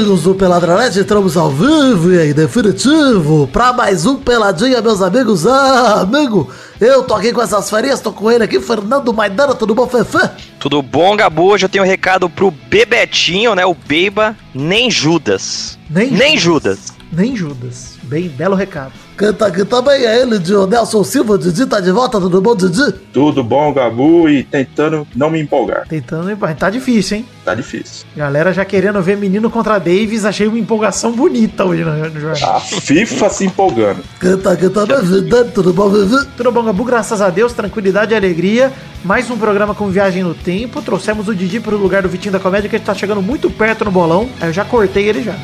Amigos do Peladranete, entramos ao vivo e em definitivo pra mais um Peladinha, meus amigos. Ah, amigo, eu tô aqui com essas farias, tô com ele aqui, Fernando Maidana, tudo bom, Fefe? Tudo bom, Gabu? Hoje eu tenho um recado pro Bebetinho, né? O Beiba, nem Judas. Nem, Nem Judas. Nem Judas. Bem, belo recado. Canta aqui também é ele, Dionelson Silva. Didi tá de volta, tudo bom, Didi? Tudo bom, Gabu? E tentando não me empolgar. Tentando, mas tá difícil, hein? Tá difícil. Galera já querendo ver menino contra Davis, achei uma empolgação bonita hoje no, no jornal. A FIFA se empolgando. Canta aqui também, Vidani, tudo bom, Vivi? Tudo bom, Gabu? Graças a Deus, tranquilidade e alegria. Mais um programa com viagem no tempo. Trouxemos o Didi pro lugar do Vitinho da Comédia, que ele tá chegando muito perto no bolão. Aí eu já cortei ele já.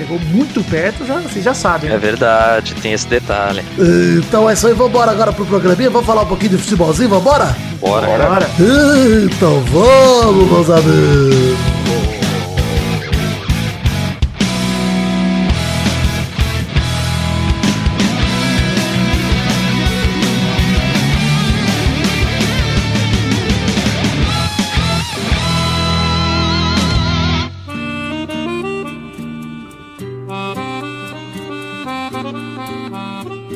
Chegou muito perto, já, vocês já sabem. É né? verdade, tem esse detalhe. Então é isso aí, vambora agora pro programinha. Vamos falar um pouquinho de futebolzinho, vambora? Bora. Bora. Então vamos, meus amigos.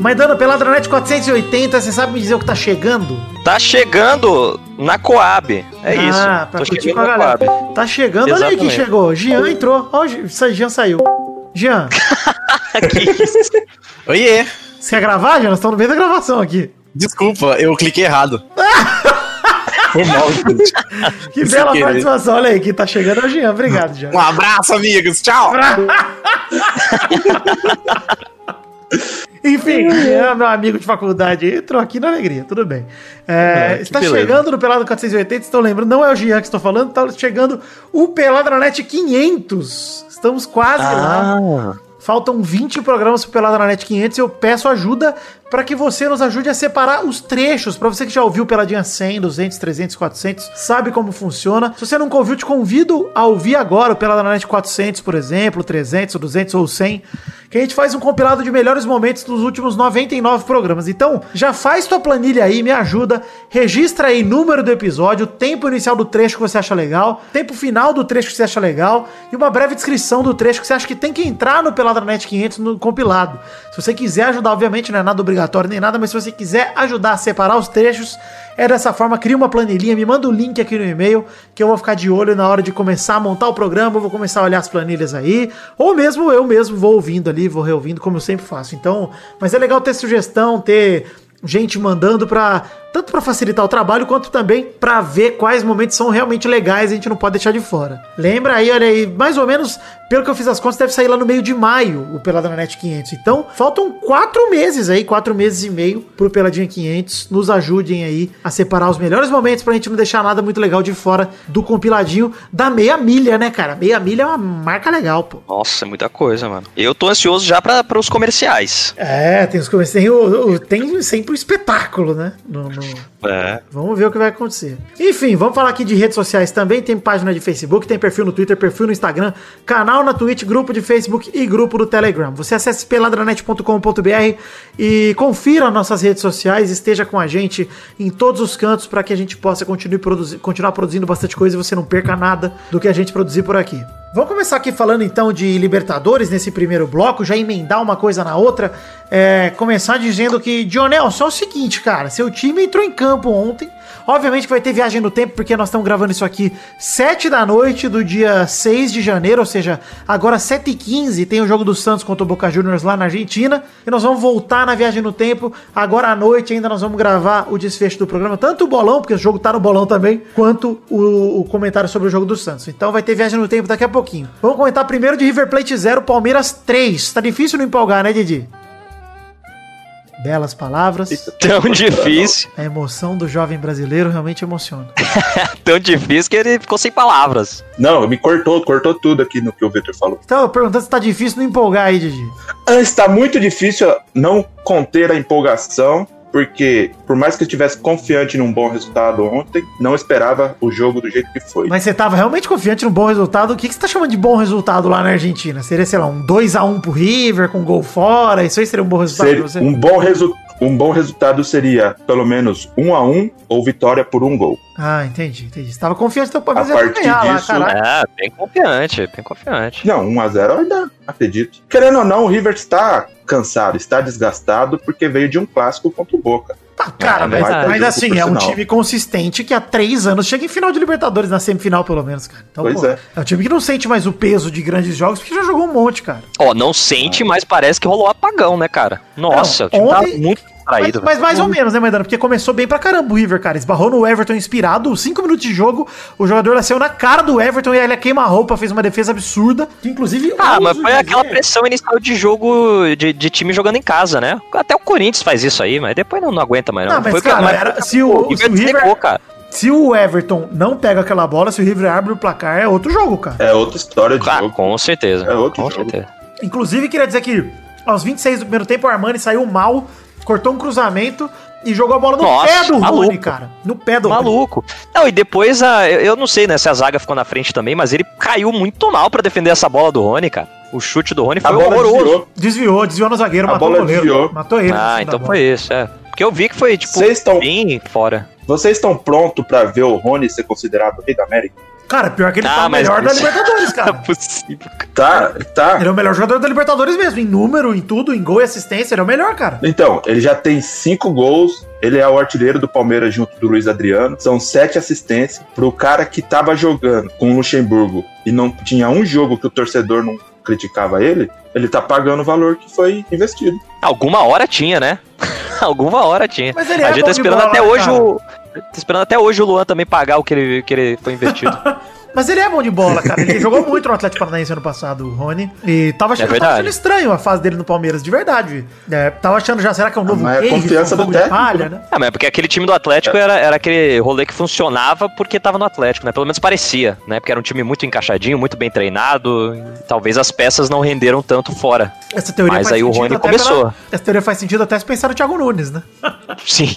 Maidana Peladranet 480, você sabe me dizer o que tá chegando? Tá chegando na Coab. É isso. Ah, pra Tô curtir com a galera. Coab. Tá chegando, olha aí quem Exatamente. chegou. Jean entrou. Ó, o Jean saiu. Jean, que isso? Oiê! você quer gravar, Jean? Nós estamos no meio da gravação aqui. Desculpa, eu cliquei errado. Foi mal, gente. Que bela querer. participação. Olha aí, quem tá chegando é o Jean. Obrigado, Jean. Um abraço, amigos. Tchau! Enfim, Jean, meu amigo de faculdade, entrou aqui na alegria, tudo bem. É, que está chegando no Pelado 480, estão lembrando, não é o Jean que estou falando, está chegando o Peladranet 500. Estamos quase lá. Ah, Faltam 20 programas pro Pelada na Net 500 e eu peço ajuda para que você nos ajude a separar os trechos. Para você que já ouviu Peladinha 100, 200, 300, 400, sabe como funciona. Se você nunca ouviu, te convido a ouvir agora o Net 400, por exemplo, 300, 200 ou 100, que a gente faz um compilado de melhores momentos dos últimos 99 programas. Então, já faz tua planilha aí, me ajuda, registra aí número do episódio, tempo inicial do trecho que você acha legal, tempo final do trecho que você acha legal e uma breve descrição do trecho que você acha que tem que entrar no Peladranet 500 no compilado. Se você quiser ajudar, obviamente não é nada obrigatório nem nada, mas se você quiser ajudar a separar os trechos, é dessa forma, cria uma planilhinha, me manda o link aqui no e-mail, que eu vou ficar de olho na hora de começar a montar o programa, vou começar a olhar as planilhas aí, ou mesmo eu mesmo vou ouvindo ali, vou reouvindo, como eu sempre faço. Então, mas é legal ter sugestão, ter gente mandando pra tanto pra facilitar o trabalho quanto também pra ver quais momentos são realmente legais, a gente não pode deixar de fora. Lembra aí, olha aí, mais ou menos, pelo que eu fiz as contas, deve sair lá no meio de maio o Pelada na Net 500. Então, faltam quatro meses aí, quatro meses e meio pro Peladinha 500. Nos ajudem aí a separar os melhores momentos pra gente não deixar nada muito legal de fora do compiladinho da meia milha, né, cara? Meia milha é uma marca legal, pô. nossa, é muita coisa, mano. Eu tô ansioso já pra, pros comerciais. É, tem os começos. Tem, o, o- tem sempre o espetáculo, né? No, no- É. Vamos ver o que vai acontecer. Enfim, vamos falar aqui de redes sociais também. Tem página de Facebook, tem perfil no Twitter, perfil no Instagram, canal na Twitch, grupo de Facebook e grupo do Telegram. Você acesse peladranet.com.br e confira nossas redes sociais, esteja com a gente em todos os cantos para que a gente possa continue produzi- continuar produzindo bastante coisa e você não perca nada do que a gente produzir por aqui. Vamos começar aqui falando então de Libertadores nesse primeiro bloco, já emendar uma coisa na outra. É, começar dizendo que, Dionel, só o seguinte, cara, seu time entrou em campo ontem. Obviamente que vai ter viagem no tempo, porque nós estamos gravando isso aqui 7 da noite do dia 6 de janeiro, ou seja, agora 7h15 tem o jogo do Santos contra o Boca Juniors lá na Argentina. E nós vamos voltar na viagem no tempo. Agora à noite ainda nós vamos gravar o desfecho do programa, tanto o bolão, porque o jogo tá no bolão também, quanto o, o comentário sobre o jogo do Santos. Então vai ter viagem no tempo daqui a pouquinho. Vamos comentar primeiro de River Plate 0, Palmeiras 3. Tá difícil não empolgar, né, Didi? Belas palavras. Tão difícil, A emoção do jovem brasileiro realmente emociona. tão difícil que ele ficou sem palavras. Não, me cortou, cortou tudo aqui no que o Victor falou. Então, perguntando se tá difícil não empolgar aí, Didi. Ah, Está muito difícil não conter a empolgação, porque por mais que eu estivesse confiante num bom resultado ontem, não esperava o jogo do jeito que foi. Mas você tava realmente confiante no bom resultado. O que, que você tá chamando de bom resultado lá na Argentina? Seria, sei lá, um 2x1 pro River, com gol fora? Isso aí seria um bom resultado Ser pra você? um bom resultado. Um bom resultado seria pelo menos um a um ou vitória por um gol. Ah, entendi, entendi. Você tava confiante então pra A fazer partir ganhar lá, disso- caralho. É, bem confiante, bem confiante. Não, 1 a 0 eu ainda acredito. Querendo ou não, o River está cansado, está desgastado porque veio de um clássico contra o Boca. Tá, cara, É, mas, mas assim, é um time consistente que há três anos chega em final de Libertadores, na semifinal pelo menos, cara. Então, Pois pô, é. é um time que não sente mais o peso de grandes jogos, porque já jogou um monte, cara. Ó, não sente, mas parece que rolou apagão, né, cara? Nossa, Não, o time ontem- tá muito Mas, traído. mas mais ou menos, né, Maidana? Porque começou bem pra caramba o River, cara. Esbarrou no Everton inspirado, cinco minutos de jogo, o jogador nasceu na cara do Everton e ele queima-roupa, fez uma defesa absurda. Que inclusive. Ah, mas foi dizer- aquela pressão inicial de jogo de, de time jogando em casa, né? Até o Corinthians faz isso aí, mas depois não, não aguenta mais, não. Não, mas, foi cara, era- se o- River se o River- cara. Se o Everton não pega aquela bola, se o River abre o placar, é outro jogo, cara. É outra história de Ah, jogo. com certeza. É outro com jogo. certeza. Inclusive, queria dizer que aos 26 do primeiro tempo, o Armani saiu mal, cortou um cruzamento e jogou a bola no Nossa, pé do Rony, maluco. cara. No pé do Rony. Maluco. Não, e depois, a, eu, não sei né, se a zaga ficou na frente também, mas ele caiu muito mal pra defender essa bola do Rony, cara. O chute do Rony A foi bola horroroso. desviou. Desviou, desviou no zagueiro, A matou o bola goleiro. desviou. Matou ele. Ah, então foi isso, é. Porque eu vi que foi, tipo, Vocês estão bem fora. vocês estão prontos pra ver o Rony ser considerado o rei da América? Cara, pior que ele Ah, tá o mas melhor da isso- Libertadores, Não é cara. possível. Tá, tá. Ele é o melhor jogador da Libertadores mesmo, em número, em tudo, em gol e assistência, ele é o melhor, cara. Então, ele já tem cinco gols. Ele é o artilheiro do Palmeiras junto do Luiz Adriano. São sete assistências. Pro cara que tava jogando com o Luxemburgo e não tinha um jogo que o torcedor não criticava ele, ele tá pagando o valor que foi investido. Alguma hora tinha, né? Alguma hora tinha. Mas ele a é gente bom tá esperando bola, até hoje cara. o. Esperando até hoje o Luan também pagar o que ele, que ele foi investido. Mas ele é bom de bola, cara. Ele jogou muito no Atlético Paranaense ano passado, o Rony. E tava achando, É verdade. tava achando estranho a fase dele no Palmeiras, de verdade. É, tava achando já, será que é um novo Mas é Keires, confiança um do técnico, palha, né? É, mas é porque aquele time do Atlético era, era aquele rolê que funcionava porque tava no Atlético, né? Pelo menos parecia, né? Porque era um time muito encaixadinho, muito bem treinado. e talvez as peças não renderam tanto fora. Essa teoria Mas faz aí o sentido Rony começou. Essa teoria faz sentido até se pensar no Thiago Nunes, né? Sim.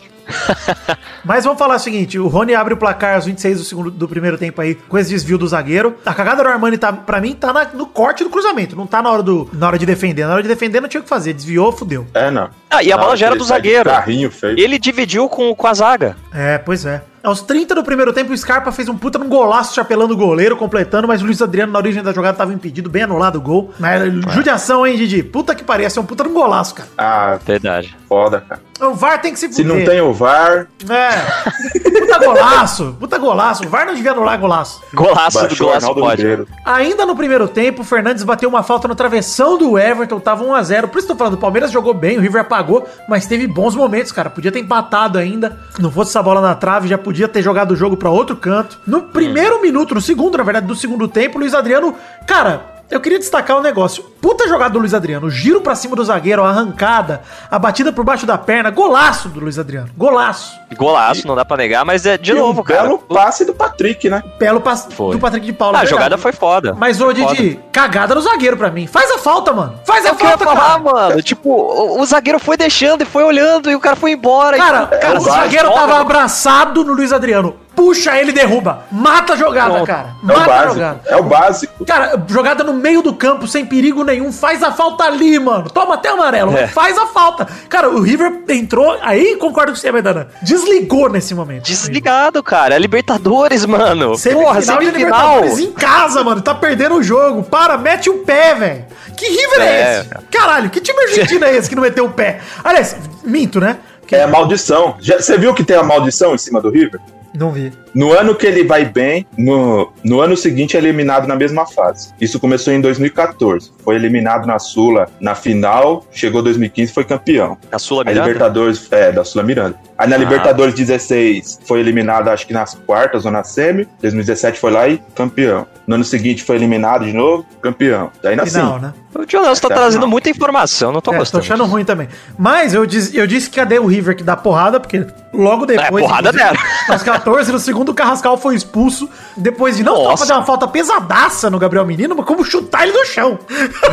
Mas vamos falar o seguinte: o Rony abre o placar aos 26 do, segundo, do primeiro tempo aí, com esse desvio do zagueiro. A cagada do Armani, tá, pra mim, tá na- no corte do cruzamento. Não tá na hora, do, na hora de defender. Na hora de defender não tinha o que fazer. Desviou, fudeu. É, não. Ah, e a Na bola já era do zagueiro. Carrinho feio. Ele dividiu com, com a zaga. É, pois é. Aos 30 do primeiro tempo, o Scarpa fez um puta num golaço chapelando o goleiro, completando, mas o Luiz Adriano, na origem da jogada, tava impedido, bem anulado o gol. Mas judiação, hein, Didi? Puta que parece, é um puta num golaço, cara. Ah, Verdade. foda, cara. O VAR tem que se Se fuder. não tem o VAR, É. Puta golaço, puta golaço. O VAR não devia anular golaço. Golaço do baixou o golaço pode. Ribeiro. Ainda no primeiro tempo, o Fernandes bateu uma falta no travessão do Everton, tava 1x0. Por isso que eu tô falando, o Palmeiras jogou bem, o River apagou, mas teve bons momentos, cara. Podia ter empatado ainda. Se não fosse essa bola na trave, já podia ter jogado o jogo pra outro canto. No primeiro minuto, no segundo, na verdade, do segundo tempo, o Luiz Adriano, cara. Eu queria destacar um negócio. Puta jogada do Luiz Adriano. O giro pra cima do zagueiro, a arrancada, a batida por baixo da perna. Golaço do Luiz Adriano. Golaço. Golaço, não dá pra negar, mas é de e novo, um cara. belo passe do Patrick, né? Pelo pass Foi. do Patrick de Paula. Ah, a jogada foi foda. Mas, ô, Didi, cagada no zagueiro pra mim. Faz a falta, mano. Faz a É o que eu ia falta, falar, cara. mano. Tipo, o, o zagueiro foi deixando e foi olhando e o cara foi embora. e, Cara, cara, o vai, zagueiro tava abraçado no Luiz Adriano. Puxa ele e derruba. Mata a jogada, Pronto. cara. É o Mata a básico. jogada. É o básico. Cara, jogada no meio do campo, sem perigo nenhum. Faz a falta ali, mano. Toma até amarelo. É. Faz a falta. Cara, o River entrou. Aí concordo com você, Maidana. Desligou nesse momento. Desligado, cara. É Libertadores, mano. Semifinal Porra, de semifinal. Libertadores em casa, mano. Tá perdendo o jogo. Para, mete o pé, velho. Que River é, É, esse? Caralho, que time argentino é esse que não meteu o pé? Aliás, minto, né? Que- É a maldição. Já- Você viu que tem a maldição em cima do River? Não vi. No ano que ele vai bem, no, no ano seguinte é eliminado na mesma fase. Isso começou em 2014. Foi eliminado na Sula na final, chegou 2015 foi campeão. A Sula A Miranda? Libertadores, é, da Sula Miranda. Aí na Ah. Libertadores 16 foi eliminado, acho que nas quartas ou na semi. 2017 foi lá e campeão. No ano seguinte foi eliminado de novo, campeão. Daí na Final, assim. né? O Tio Nelson tá a trazendo final. muita informação, não tô É, tô gostando. achando ruim também. Mas eu, diz, eu disse que cadê o River que dá porrada, porque logo depois. É, porrada dela. Aos 14, no segundo, o Carrascal foi expulso. Depois de não só fazer uma falta pesadaça no Gabriel Menino, mas como chutar ele no chão.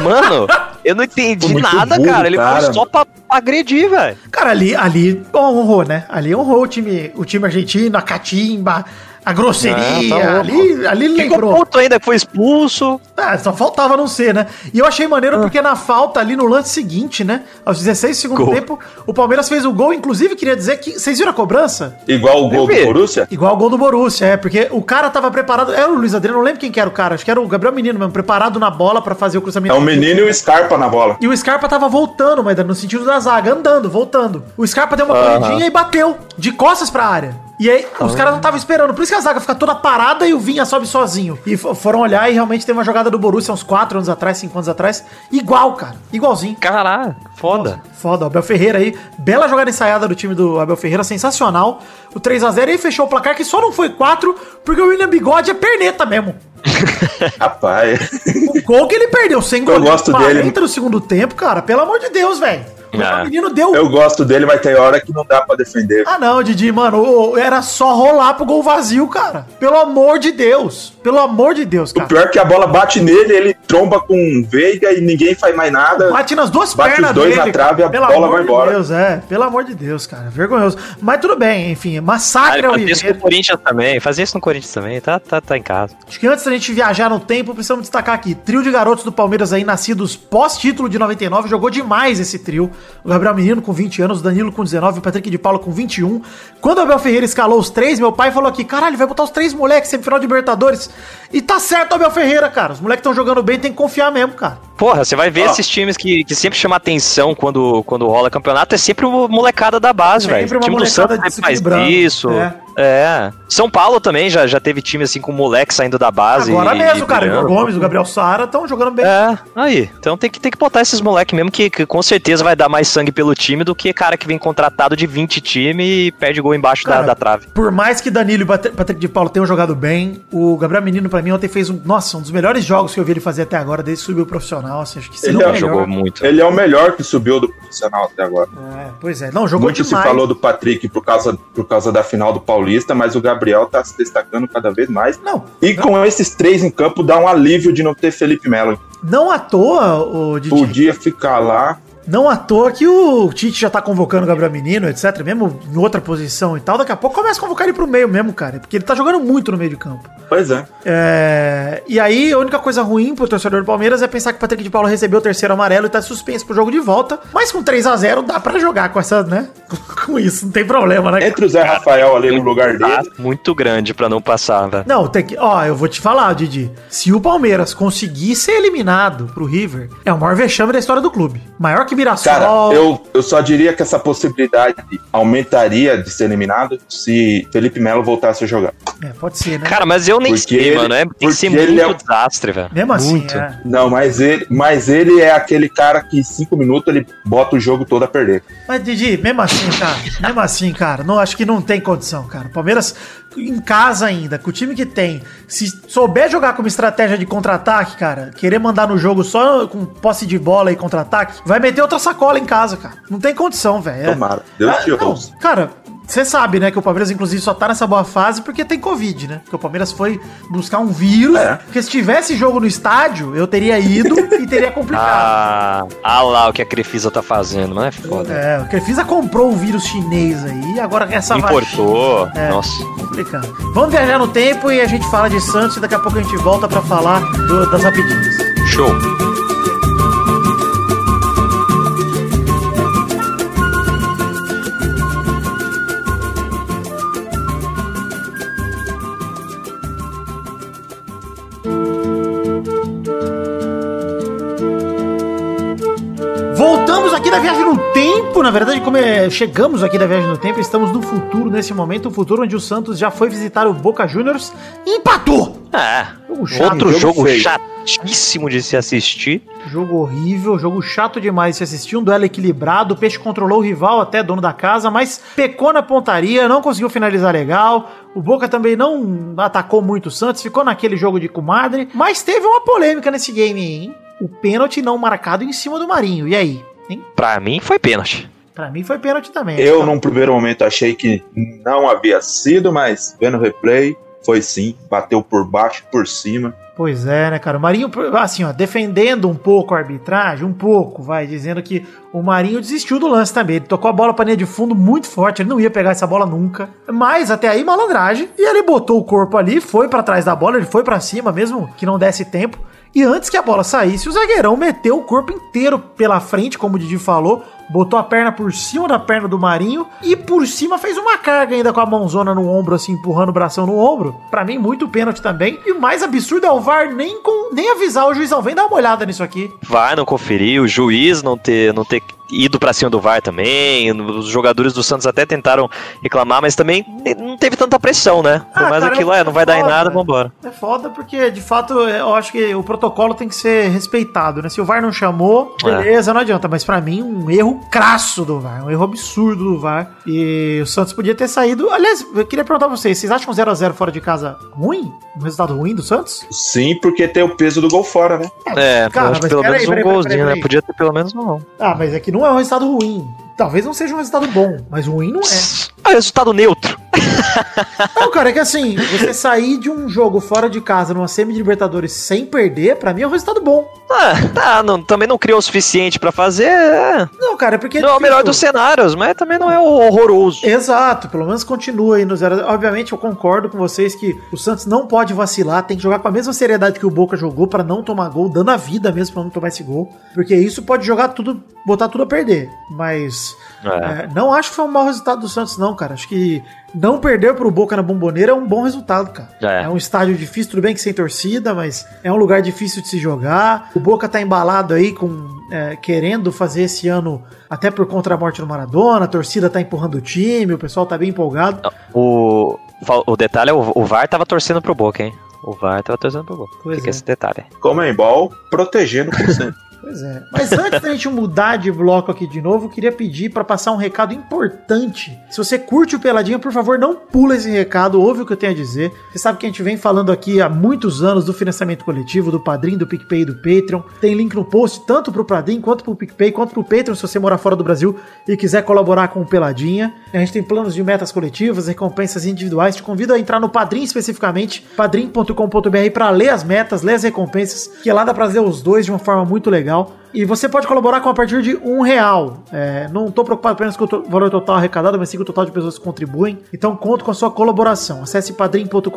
Mano, eu não entendi nada, burro, cara. Ele cara. foi só pra agredir, velho. Cara, ali, ali honrou, né? Ali honrou o time, o time argentino, a catimba, A grosseria, Ah, tá ali, ali ele Ficou lembrou. puto ainda que foi expulso. Ah, só faltava não ser, né? E eu achei maneiro porque na falta ali no lance seguinte, né? Aos 16 segundos do Gol. tempo, o Palmeiras fez o gol. Inclusive, queria dizer que. Vocês viram a cobrança? Igual o gol do. Borussia? Igual o gol do Borussia, é, porque o cara tava preparado. Era o Luiz Adriano, não lembro quem que era o cara, acho que era o Gabriel Menino mesmo, preparado na bola pra fazer o É cruzamento. o menino e o Scarpa na bola. E o Scarpa tava voltando, mas no sentido da zaga, andando, voltando. O Scarpa deu uma corridinha e bateu, de costas pra área. E aí, os caras não estavam esperando. Por isso que a zaga fica toda parada e o Vinha sobe sozinho. E fo- foram olhar e realmente teve uma jogada do Borussia uns 4 anos atrás, 5 anos atrás. Igual, cara. Igualzinho. Caralho, foda. Foda, o Abel Ferreira aí. Bela jogada ensaiada do time do Abel Ferreira, sensacional. O 3x0 aí fechou o placar, que só não foi 4, porque o William Bigode é perneta mesmo. Rapaz. O gol que ele perdeu sem gol gosto dele. no segundo tempo, cara. Pelo amor de Deus, velho. Ah. O menino deu Eu gosto dele, mas tem hora que não dá pra defender. Ah, não, Didi, mano, o- era só rolar pro gol vazio, cara. Pelo amor de Deus. Pelo amor de Deus, O cara. pior é que a bola bate nele, ele tromba com o Veiga e ninguém faz mais nada. Bate nas duas Bate pernas os dois na trave e a Pelo bola amor vai de embora. Deus, é. Pelo amor de Deus, cara. Vergonhoso. Mas tudo bem, enfim. Ah, Massacre ele ao fazia isso no. Corinthians também. Fazia isso no Corinthians também. Tá, tá, tá em casa. Acho que antes da gente viajar no tempo, precisamos destacar aqui. Trio de garotos do Palmeiras aí, nascidos pós-título de 99. Jogou demais esse trio. O Gabriel Menino com 20 anos, o Danilo com 19, o Patrick de Paulo com 21. Quando o Abel Ferreira escalou os três, meu pai falou aqui, caralho, vai botar os três moleques semifinal de Libertadores. E tá certo, Abel Ferreira, cara. Os moleques estão jogando bem, tem que confiar mesmo, cara. Porra, você vai ver Ó. esses times que, que sempre chamam atenção quando, quando rola campeonato, é sempre o molecada da base, Sempre velho. uma O time do molecada Santos sempre faz isso. é. É. São Paulo também já, já teve time assim com moleque saindo da base. Agora e- mesmo, e cara. O Gomes, o Gabriel Sara estão jogando bem. É, aí. Então tem que, tem que botar esses moleques mesmo que, que com certeza vai dar mais sangue pelo time do que cara que vem contratado de 20 time e perde gol embaixo da, Cara, da trave. Por mais que Danilo e Pat- Patrick de Paulo tenham jogado bem, o Gabriel Menino, pra mim, ontem fez um. Nossa, um dos melhores jogos que eu vi ele fazer até agora, desde que subiu o profissional. Assim, acho que Ele não é- o melhor. Jogou muito. Ele é o melhor que subiu do profissional até agora. É, pois é, não, jogou Muito demais. se falou do Patrick por causa, por causa da final do Paulista, mas o Gabriel tá se destacando cada vez mais. Não, E com esses três em campo dá um alívio de não ter Felipe Melo. não à toa, o Didi, Podia ficar lá. Não à toa que o Tite já tá convocando o Gabriel Menino, etc, mesmo em outra posição e tal, daqui a pouco começa a convocar ele pro meio mesmo, cara, porque ele tá jogando muito no meio de campo. Pois é. É, E aí, a única coisa ruim pro torcedor do Palmeiras é pensar que o Patrick de Paulo recebeu o terceiro amarelo e tá suspenso pro jogo de volta. Mas com 3 a 0 dá pra jogar com essa, né? Com isso, não tem problema, né? Entre o Zé Rafael ali no lugar dele. muito grande pra não passar, velho. Não, tem que. Ó, eu vou te falar, Didi. Se o Palmeiras conseguir ser eliminado pro River, é o maior vexame da história do clube. Maior que Mirassol. Cara, eu, eu só diria que essa possibilidade aumentaria de ser eliminado se Felipe Melo voltasse a jogar. É, pode ser, né? Cara, mas eu nem Porque sei, ele- mano. É, tem que ser porque ele muito é um- desastre, velho. Mesmo assim, Muito. é. Não, mas ele, mas ele é aquele cara que em cinco minutos ele bota o jogo todo a perder. Mas, Didi, mesmo assim, cara, mesmo assim, cara, não, acho que não tem condição, cara. Palmeiras em casa ainda, com o time que tem, se souber jogar como estratégia de contra-ataque, cara, querer mandar no jogo só com posse de bola e contra-ataque, vai meter outra sacola em casa, cara. Não tem condição, velho. É. Tomara. Deus Ah, te ouça. Cara, você sabe, né, que o Palmeiras, inclusive, só tá nessa boa fase porque tem Covid, né? Porque o Palmeiras foi buscar um vírus. É. Porque se tivesse jogo no estádio, eu teria ido e teria complicado. Ah, ah lá o que a Crefisa tá fazendo, mas é foda. É, o Crefisa comprou o vírus chinês aí, agora essa Importou. É. Nossa. complicado. Vamos viajar no tempo e a gente fala de Santos e daqui a pouco a gente volta pra falar do- das rapidinhas. Show. Da viagem no tempo, na verdade, como é, chegamos aqui da viagem no tempo, estamos no futuro nesse momento, um futuro onde o Santos já foi visitar o Boca Juniors e empatou. É. Jogo chato, Outro jogo jogo chatíssimo de se assistir. Jogo horrível, jogo chato demais de se assistir, um duelo equilibrado, o Peixe controlou o rival, até dono da casa, mas pecou na pontaria, não conseguiu finalizar legal, o Boca também não atacou muito o Santos, ficou naquele jogo de comadre, mas teve uma polêmica nesse game hein? O pênalti não marcado em cima do Marinho, e aí? Hein? Pra mim foi pênalti. Pra mim foi pênalti também. Eu, num primeiro momento, achei que não havia sido, mas vendo o replay, Foi sim, bateu por baixo, por cima. Pois é, né, cara? O Marinho, assim, ó, defendendo um pouco a arbitragem, um pouco, vai, dizendo que o Marinho desistiu do lance também. Ele tocou a bola pra linha de fundo muito forte, ele não ia pegar essa bola nunca. Mas até aí, malandragem. E ele botou o corpo ali, foi para trás da bola, ele foi para cima, mesmo que não desse tempo. E antes que a bola saísse, o zagueirão meteu o corpo inteiro pela frente, como o Didi falou, botou a perna por cima da perna do Marinho e por cima fez uma carga ainda com a mãozona no ombro, assim, empurrando o bração no ombro. Para mim, muito pênalti também. E o mais absurdo é o VAR nem, com, nem avisar o juizão. Vem dar uma olhada nisso aqui. Vai não conferir, o juiz não ter, não ter ido para cima do VAR também. Os jogadores do Santos até tentaram reclamar, mas também não teve tanta pressão, né? Foi ah, mais cara, aquilo, é, não vai foda, dar em nada, vambora. É foda porque, de fato, eu acho que o protocolo tem que ser respeitado, né? Se o VAR não chamou, é. beleza, é. não adianta. Mas para mim, um erro crasso do VAR, um erro absurdo do VAR. E o Santos podia ter saído. Aliás, eu queria perguntar pra vocês: vocês acham um 0x0 fora de casa ruim? Um resultado ruim do Santos? Sim, porque tem o peso do gol fora, né? É, cara, mas pelo menos aí, um peraí, golzinho, peraí, peraí, né? Podia ter pelo menos um. Ah, mas é que não é um resultado ruim. Talvez não seja um resultado bom, mas ruim não é. É resultado neutro. Não, cara, é que assim, você sair de um jogo fora de casa numa semi de Libertadores sem perder, para mim é um resultado bom. Ah, tá, não, também não criou o suficiente para fazer. É. Não, cara, é porque. Não é o melhor dos cenários, mas também não é horroroso. Exato, pelo menos continua aí no zero. Obviamente, eu concordo com vocês que o Santos não pode vacilar, tem que jogar com a mesma seriedade que o Boca jogou para não tomar gol, dando a vida mesmo pra não tomar esse gol. Porque isso pode jogar tudo, botar tudo a perder. Mas. É. É, não acho que foi um mau resultado do Santos, não, cara. Acho que não perder pro Boca na Bomboneira é um bom resultado, cara. É. é. um estádio difícil, tudo bem que sem torcida, mas é um lugar difícil de se jogar. O Boca tá embalado aí com é, querendo fazer esse ano até por contra a morte do Maradona, a torcida tá empurrando o time, o pessoal tá bem empolgado. O, o detalhe é o, o VAR tava torcendo pro Boca, hein? O VAR tava torcendo pro Boca. Pois Fica é. esse detalhe. Comembol protegendo o Pois é. Mas antes da gente mudar de bloco aqui de novo, eu queria pedir para passar um recado importante. Se você curte o Peladinha, por favor, não pula esse recado, ouve o que eu tenho a dizer. Você sabe que a gente vem falando aqui há muitos anos do financiamento coletivo, do Padrim, do PicPay e do Patreon. Tem link no post, tanto pro Padrim, quanto pro PicPay, quanto pro Patreon, se você morar fora do Brasil e quiser colaborar com o Peladinha. A gente tem planos de metas coletivas, recompensas individuais. Te convido a entrar no Padrim especificamente, padrim.com.br para ler as metas, ler as recompensas, que lá dá pra ler os dois de uma forma muito legal E você pode colaborar com a partir de um real. É, não estou preocupado apenas com o valor total arrecadado, mas sim com o total de pessoas que contribuem. Então conto com a sua colaboração. Acesse padrim.com.br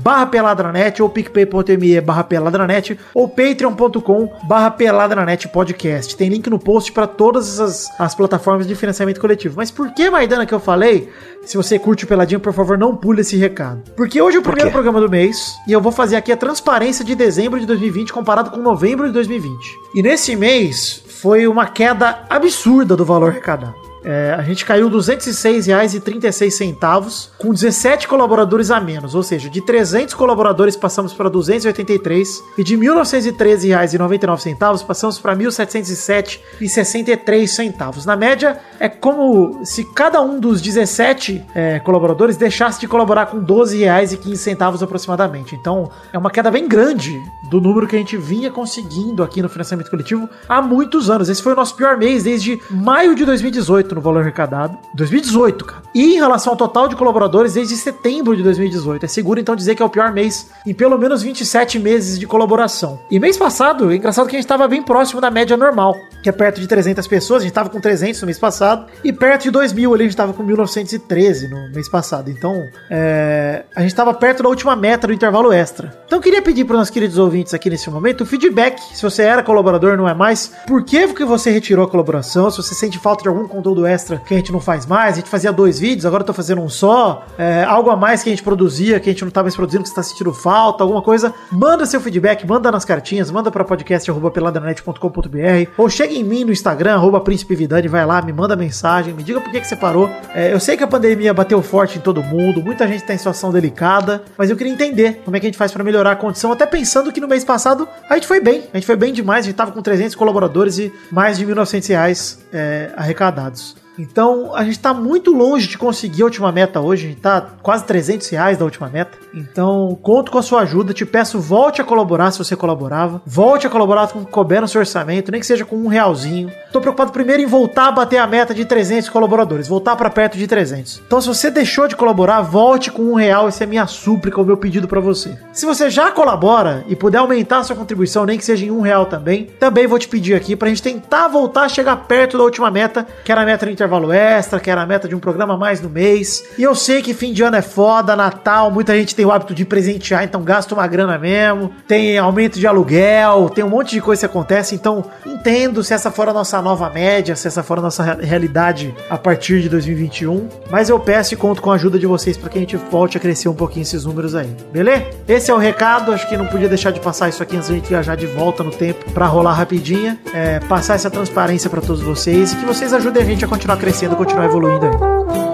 barra peladranet ou picpay.me barra peladranet ou patreon.com barra peladranet podcast. Tem link no post para todas as, as plataformas de financiamento coletivo. Mas por que, Maidana, que eu falei? Se você curte o Peladinho, por favor, não pule esse recado. Porque hoje é o primeiro programa do mês e eu vou fazer aqui a transparência de dezembro de 2020 comparado com novembro de 2020. E nesse mês foi uma queda absurda do valor arrecadado. É, a gente caiu R$ 206,36 com 17 colaboradores a menos, ou seja, de 300 colaboradores passamos para 283 e de R$ 1.913,99 passamos para R$ 1.707,63. Na média, é como se cada um dos 17 é, colaboradores deixasse de colaborar com R$ 12,15 aproximadamente. Então, é uma queda bem grande do número que a gente vinha conseguindo aqui no financiamento coletivo há muitos anos. Esse foi o nosso pior mês desde maio de 2018 no valor arrecadado. 2018, cara. E em relação ao total de colaboradores, desde setembro de 2018. É seguro então dizer que é o pior mês em pelo menos 27 meses de colaboração. E mês passado, é engraçado que a gente estava bem próximo da média normal, que é perto de 300 pessoas. A gente estava com 300 no mês passado. E perto de 2 mil ali, a gente estava com 1913 no mês passado. Então, é... a gente estava perto da última meta do intervalo extra. Então, eu queria pedir para os nossos queridos ouvintes aqui nesse momento o feedback. Se você era colaborador, não é mais. Por que, que você retirou a colaboração? Se você sente falta de algum conteúdo conteúdo extra que a gente não faz mais. A gente fazia dois vídeos, agora eu tô fazendo um só. É, algo a mais que a gente produzia, que a gente não tá mais produzindo, que você tá sentindo falta, alguma coisa. Manda seu feedback, manda nas cartinhas, manda pra podcast.peladranet.com.br ou chega em mim no Instagram, arroba Príncipe Vidani, vai lá, me manda mensagem, me diga por que, que você parou. É, eu sei que a pandemia bateu forte em todo mundo, muita gente tá em situação delicada, mas eu queria entender como é que a gente faz para melhorar a condição, até pensando que no mês passado a gente foi bem, a gente foi bem demais, a gente tava com 300 colaboradores e mais de 1.900 reais é, arrecadados. Então a gente tá muito longe de conseguir a última meta hoje. A gente tá quase 300 reais da última meta. Então conto com a sua ajuda. Te peço, volte a colaborar se você colaborava. Volte a colaborar com o que couber no seu orçamento, nem que seja com um realzinho. Tô preocupado primeiro em voltar a bater a meta de 300 colaboradores, voltar para perto de 300. Então se você deixou de colaborar, volte com um real. Essa é a minha súplica, o meu pedido para você. Se você já colabora e puder aumentar a sua contribuição, nem que seja em um real também, também vou te pedir aqui pra gente tentar voltar a chegar perto da última meta, que era a meta do intervalo extra, que era a meta de um programa mais no mês. E eu sei que fim de ano é foda, Natal, muita gente tem o hábito de presentear, então gasta uma grana mesmo. Tem aumento de aluguel, tem um monte de coisa que acontece, então entendo se essa for a nossa nova média, se essa for a nossa realidade a partir de 2021, mas eu peço e conto com a ajuda de vocês para que a gente volte a crescer um pouquinho esses números aí. Beleza? Esse é o recado, acho que não podia deixar de passar isso aqui antes da gente viajar de volta no tempo para rolar rapidinha, é, passar essa transparência para todos vocês e que vocês ajudem a gente a continuar crescendo, continuar evoluindo.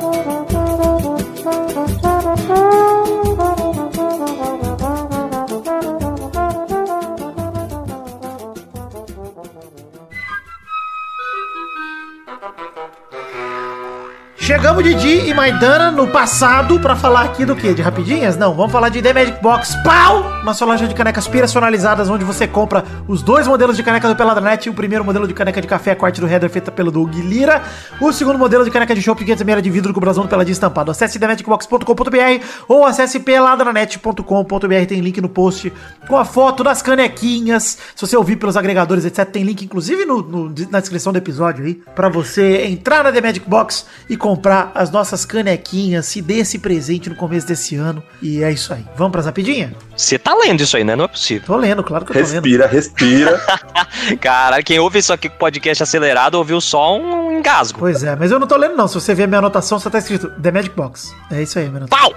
Chegamos Didi e Maidana no passado pra falar aqui do que? De rapidinhas? Não, vamos falar de The Magic Box Pau! Uma sua loja de canecas personalizadas onde você compra os dois modelos de caneca do Peladranet. O primeiro modelo de caneca de café, a corte do header feita pelo Doug Lira. O segundo modelo de caneca de chopp, 500 ml de vidro com brasão do Peladinho estampado. Acesse themagicbox.com.br ou acesse peladranet.com.br. Tem link no post com a foto das canequinhas. Se você ouvir pelos agregadores, etc., tem link inclusive no, no- na descrição do episódio aí pra você entrar na The Magic Box e comprar as nossas canequinhas, se dê esse presente no começo desse ano. E é isso aí. Vamos pras rapidinhas? Você tá lendo isso aí, né? Não é possível. Tô lendo, claro que eu tô lendo. Respira, respira. Cara, quem ouve isso aqui com podcast acelerado ouviu só um engasgo. Pois é, mas eu não tô lendo não. Se você ver a minha anotação, só tá escrito The Magic Box. É isso aí, anotação. Pau!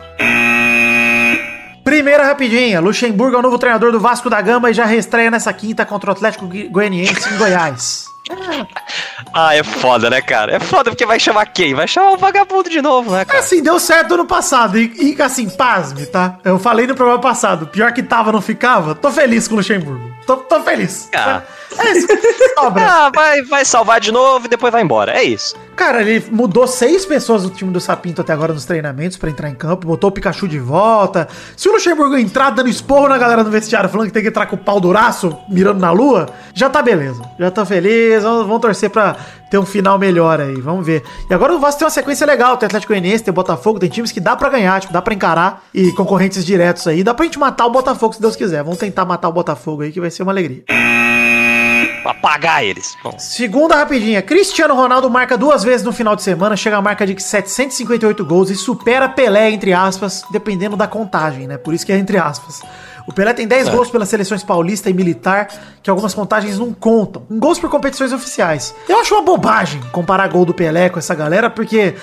Primeira rapidinha. Luxemburgo é o novo treinador do Vasco da Gama e já reestreia nessa quinta contra o Atlético Goianiense em Goiás. Ah, é foda, né, cara? É foda porque vai chamar quem? Vai chamar o vagabundo de novo, né, cara? Assim, deu certo ano passado. E, e, assim, pasme, tá? Eu falei no programa passado. Pior que tava, não ficava. Tô feliz com o Luxemburgo. Tô, tô feliz. Ah. É isso. Sobra. Ah, vai, vai salvar de novo e depois vai embora. É isso. Cara, ele mudou seis pessoas do time do Sapinto até agora nos treinamentos pra entrar em campo, botou o Pikachu de volta. Se o Luxemburgo entrar dando esporro na galera do vestiário, falando que tem que entrar com o pau duraço, mirando na lua, já tá beleza. Já tá feliz, vamos, vamos torcer pra ter um final melhor aí, vamos ver. E agora o Vasco tem uma sequência legal, tem Atlético Goianiense, tem Botafogo, tem times que dá pra ganhar, tipo, dá pra encarar e concorrentes diretos aí. Dá pra gente matar o Botafogo se Deus quiser. Vamos tentar matar o Botafogo aí que vai ser uma alegria. Apagar eles. Bom, Segunda rapidinha. Cristiano Ronaldo marca duas vezes no final de semana, chega a marca de 758 gols e supera Pelé, entre aspas, dependendo da contagem, né? Por isso que é entre aspas. O Pelé tem 10 gols pelas seleções paulista e militar, que algumas contagens não contam. Em gols por competições oficiais. Eu acho uma bobagem comparar gol do Pelé com essa galera, porque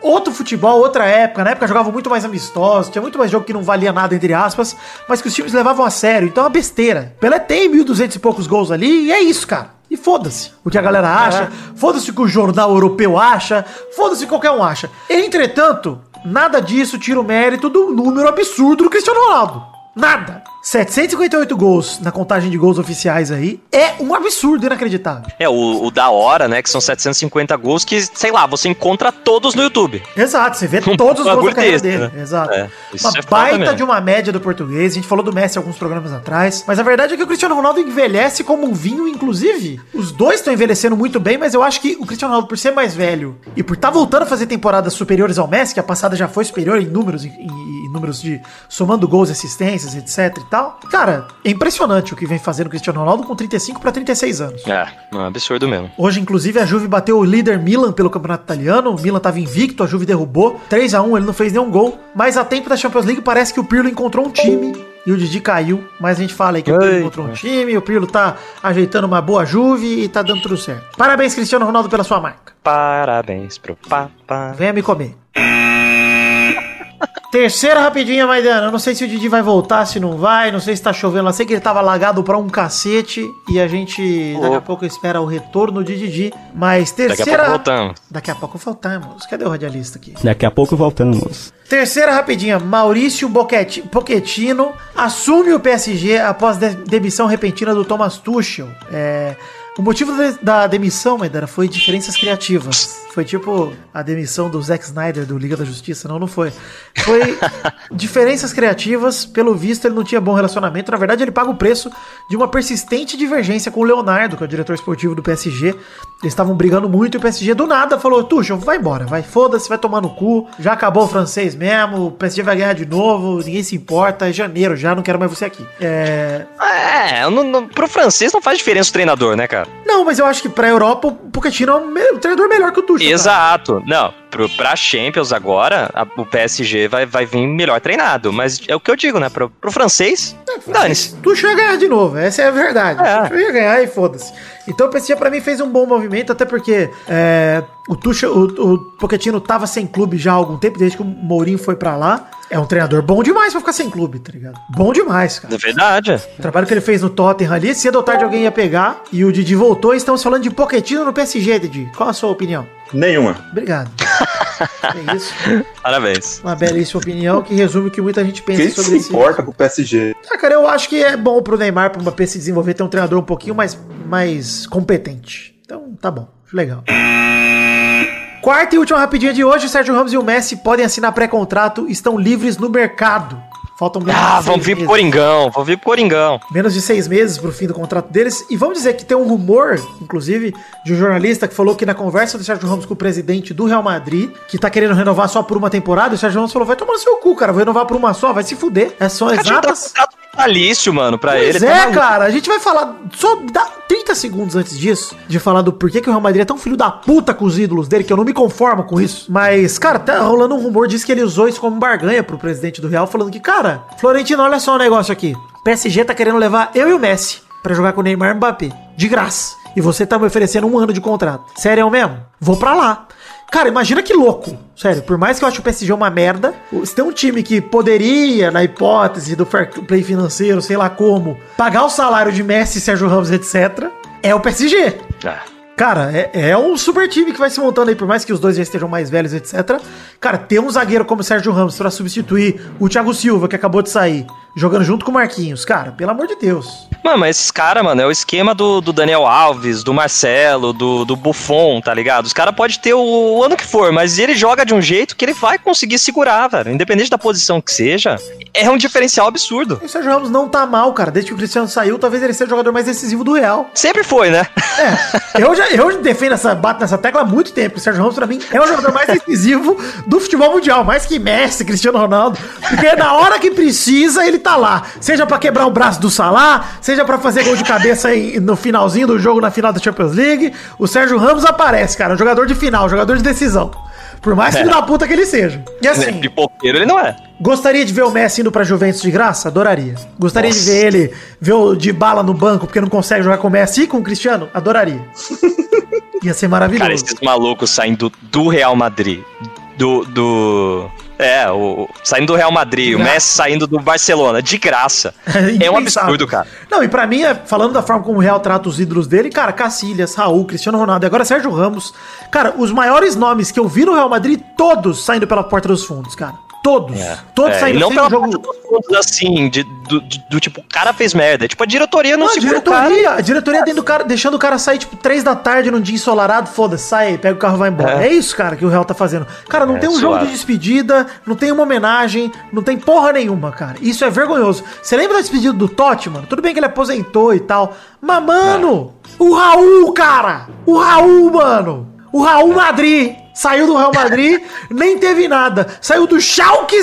outro futebol, outra época, na época jogavam muito mais amistosos, tinha muito mais jogo que não valia nada, entre aspas, mas que os times levavam a sério. Então é uma besteira. Pelé tem 1.200 e poucos gols ali e é isso, cara. E foda-se o que a galera acha, foda-se o que o jornal europeu acha, foda-se o que qualquer um acha. Entretanto, nada disso tira o mérito do número absurdo do Cristiano Ronaldo. Nada. 758 gols na contagem de gols oficiais aí é um absurdo inacreditável. é o, o da hora, né? Que são 750 gols que, sei lá, você encontra todos no YouTube. Exato, você vê todos os gols da carreira dele. né? Exato. É, uma é baita mesmo. de uma média do português. A gente falou do Messi alguns programas atrás. Mas a verdade é que o Cristiano Ronaldo envelhece como um vinho, inclusive. Os dois estão envelhecendo muito bem, mas eu acho que o Cristiano Ronaldo, por ser mais velho e por estar voltando a fazer temporadas superiores ao Messi, que a passada já foi superior em números, em, em- em números de somando gols, assistências, etc e tal. Cara, é impressionante o que vem fazendo o Cristiano Ronaldo com 35 para 36 anos. É, um absurdo mesmo. Hoje, inclusive, a Juve bateu o líder Milan pelo campeonato italiano. O Milan tava invicto, a Juve derrubou. 3 a 1 ele não fez nenhum gol. Mas a tempo da Champions League parece que o Pirlo encontrou um time. E o Didi caiu, mas a gente fala aí que o Pirlo Eita. encontrou um time, o Pirlo tá ajeitando uma boa Juve e tá dando tudo certo. Parabéns, Cristiano Ronaldo, pela sua marca. Parabéns pro Papa. Venha me comer. Terceira rapidinha, Maidana. Eu não sei se o Didi vai voltar, se não vai. Não sei se tá chovendo. Eu sei que ele tava lagado pra um cacete. E a gente daqui a pouco espera o retorno de Didi. Mas Daqui a terceira. pouco voltamos. Daqui a pouco voltamos. Cadê o radialista aqui? Daqui a pouco voltamos. Terceira rapidinha. Maurício Pochettino assume o PSG após de- demissão repentina do Thomas Tuchel. É, O motivo da- da demissão, Maidana, foi diferenças criativas. Foi tipo a demissão do Zack Snyder do Liga da Justiça. Não, não foi. Foi diferenças criativas. Pelo visto, ele não tinha bom relacionamento. Na verdade, ele paga o preço de uma persistente divergência com o Leonardo, que é o diretor esportivo do PSG. Eles estavam brigando muito e o PSG do nada falou: Tuxo, vai embora, vai, foda-se, vai tomar no cu. Já acabou o francês mesmo, o PSG vai ganhar de novo, ninguém se importa, é janeiro já, não quero mais você aqui. É, É, não, não- pro francês não faz diferença o treinador, né, cara? Não, mas eu acho que pra Europa o Pochettino é um treinador melhor que o Tuchel. cara. Exato. Não, pro, pra Champions agora, a- o PSG vai, vai vir melhor treinado. Mas é o que eu digo, né? Pro, pro francês, dane-se. Tuchel ia ganhar de novo, essa é a verdade. É. Tuchel ia ganhar e foda-se. Então o PSG pra mim fez um bom movimento, até porque é, o Tuchel, o, o Pochettino tava sem clube já há algum tempo, desde que o Mourinho foi pra lá. É um treinador bom demais pra ficar sem clube, tá ligado? Bom demais, cara. É verdade. O trabalho que ele fez no Tottenham ali, cedo ou tarde alguém ia pegar. E o Didi voltou e estamos falando de Pochettino no PSG, Didi. Qual a sua opinião? Nenhuma. Obrigado. é isso. Parabéns. Uma belíssima opinião que resume o que muita gente pensa Quem se sobre esse. importa com o PSG? Ah, cara, eu acho que é bom pro Neymar, pro Mbappé se desenvolver, ter um treinador um pouquinho mais, mais competente. Então, tá bom. Legal. Quarta e última rapidinha de hoje, o Sérgio Ramos e o Messi podem assinar pré-contrato, estão livres no mercado. Faltam menos Ah, seis vir pro meses. Coringão, vamos vir pro Coringão. Menos de seis meses pro fim do contrato deles. E vamos dizer que tem um rumor, inclusive, de um jornalista que falou que na conversa do Sérgio Ramos com o presidente do Real Madrid, que tá querendo renovar só por uma temporada, o Sérgio Ramos falou: vai tomar no seu cu, cara, vou renovar por uma só, vai se fuder. É só exatas. vitalício, mano, pra Pois ele. é, tá maluco. cara, a gente vai falar, só dá 30 segundos antes disso, de falar do porquê que o Real Madrid é tão filho da puta com os ídolos dele, que eu não me conformo com isso. Mas, cara, tá rolando um rumor, diz que ele usou isso como barganha pro presidente do Real, falando que, cara, Florentino, olha só o negócio aqui. PSG tá querendo levar eu e o Messi pra jogar com o Neymar e Mbappé, de graça. E você tá me oferecendo um ano de contrato. Sério mesmo? Vou pra lá. Cara, imagina que louco. Sério, por mais que eu ache o PSG uma merda, se tem um time que poderia, na hipótese do fair play financeiro, sei lá como, pagar o salário de Messi, Sérgio Ramos, etc., é o PSG. Ah, Cara, é, é um super time que vai se montando aí, por mais que os dois já estejam mais velhos, etc. Cara, ter um zagueiro como o Sérgio Ramos pra substituir o Thiago Silva, que acabou de sair, jogando junto com o Marquinhos, cara, pelo amor de Deus. Mano, mas esses caras, mano, é o esquema do, do Daniel Alves, do Marcelo, do, do Buffon, tá ligado? Os caras podem ter o, o ano que for, mas ele joga de um jeito que ele vai conseguir segurar, velho. Independente da posição que seja, é um diferencial absurdo. E o Sérgio Ramos não tá mal, cara. Desde que o Cristiano saiu, talvez ele seja o jogador mais decisivo do Real. Sempre foi, né? É, eu já eu defendo essa, bato nessa tecla há muito tempo. O Sérgio Ramos, pra mim, é o jogador mais decisivo do futebol mundial, mais que Messi, Cristiano Ronaldo. Porque na hora que precisa, ele tá lá. Seja pra quebrar o braço do Salah, seja pra fazer gol de cabeça em- no finalzinho do jogo, na final da Champions League. O Sérgio Ramos aparece, cara. Jogador de final, jogador de decisão. Por mais filho da puta que ele seja. E assim, Pipoqueiro ele não é. Gostaria de ver o Messi indo pra Juventus de graça? Adoraria. Gostaria de Nossa. ver ele, ver o de bala no banco porque não consegue jogar com o Messi e com o Cristiano? Adoraria. Ia ser maravilhoso. Cara, esses malucos saindo do Real Madrid, do. do é, o, saindo do Real Madrid, o. Messi saindo do Barcelona, de graça. É um impensável. absurdo, cara. Não, e pra mim, é, falando da forma como o Real trata os ídolos dele, cara, Cacilhas, Raul, Cristiano Ronaldo e agora Sérgio Ramos. Cara, os maiores nomes que eu vi no Real Madrid, todos saindo pela porta dos fundos, cara. Todos. Todos É, e não pela um jogo. parte dos fundos, assim, de, do, de- do tipo, o cara fez merda. É Tipo, a diretoria não, Não, a segura o cara. diretoria, a diretoria dentro do cara, deixando o cara sair, tipo, três da tarde num dia ensolarado, foda-se, sai pega o carro e vai embora. É. É. isso, cara, que o Real tá fazendo. Cara, não É, tem um jogo de suave. despedida, não tem uma homenagem, não tem porra nenhuma, cara. Isso é vergonhoso. Você lembra da despedida do Totti, mano? Tudo bem que ele aposentou e tal. Mas, mano, o Raul, cara! O Raul, mano! O Raul Madrid! Saiu do Real Madrid, nem teve nada. Saiu do Schalke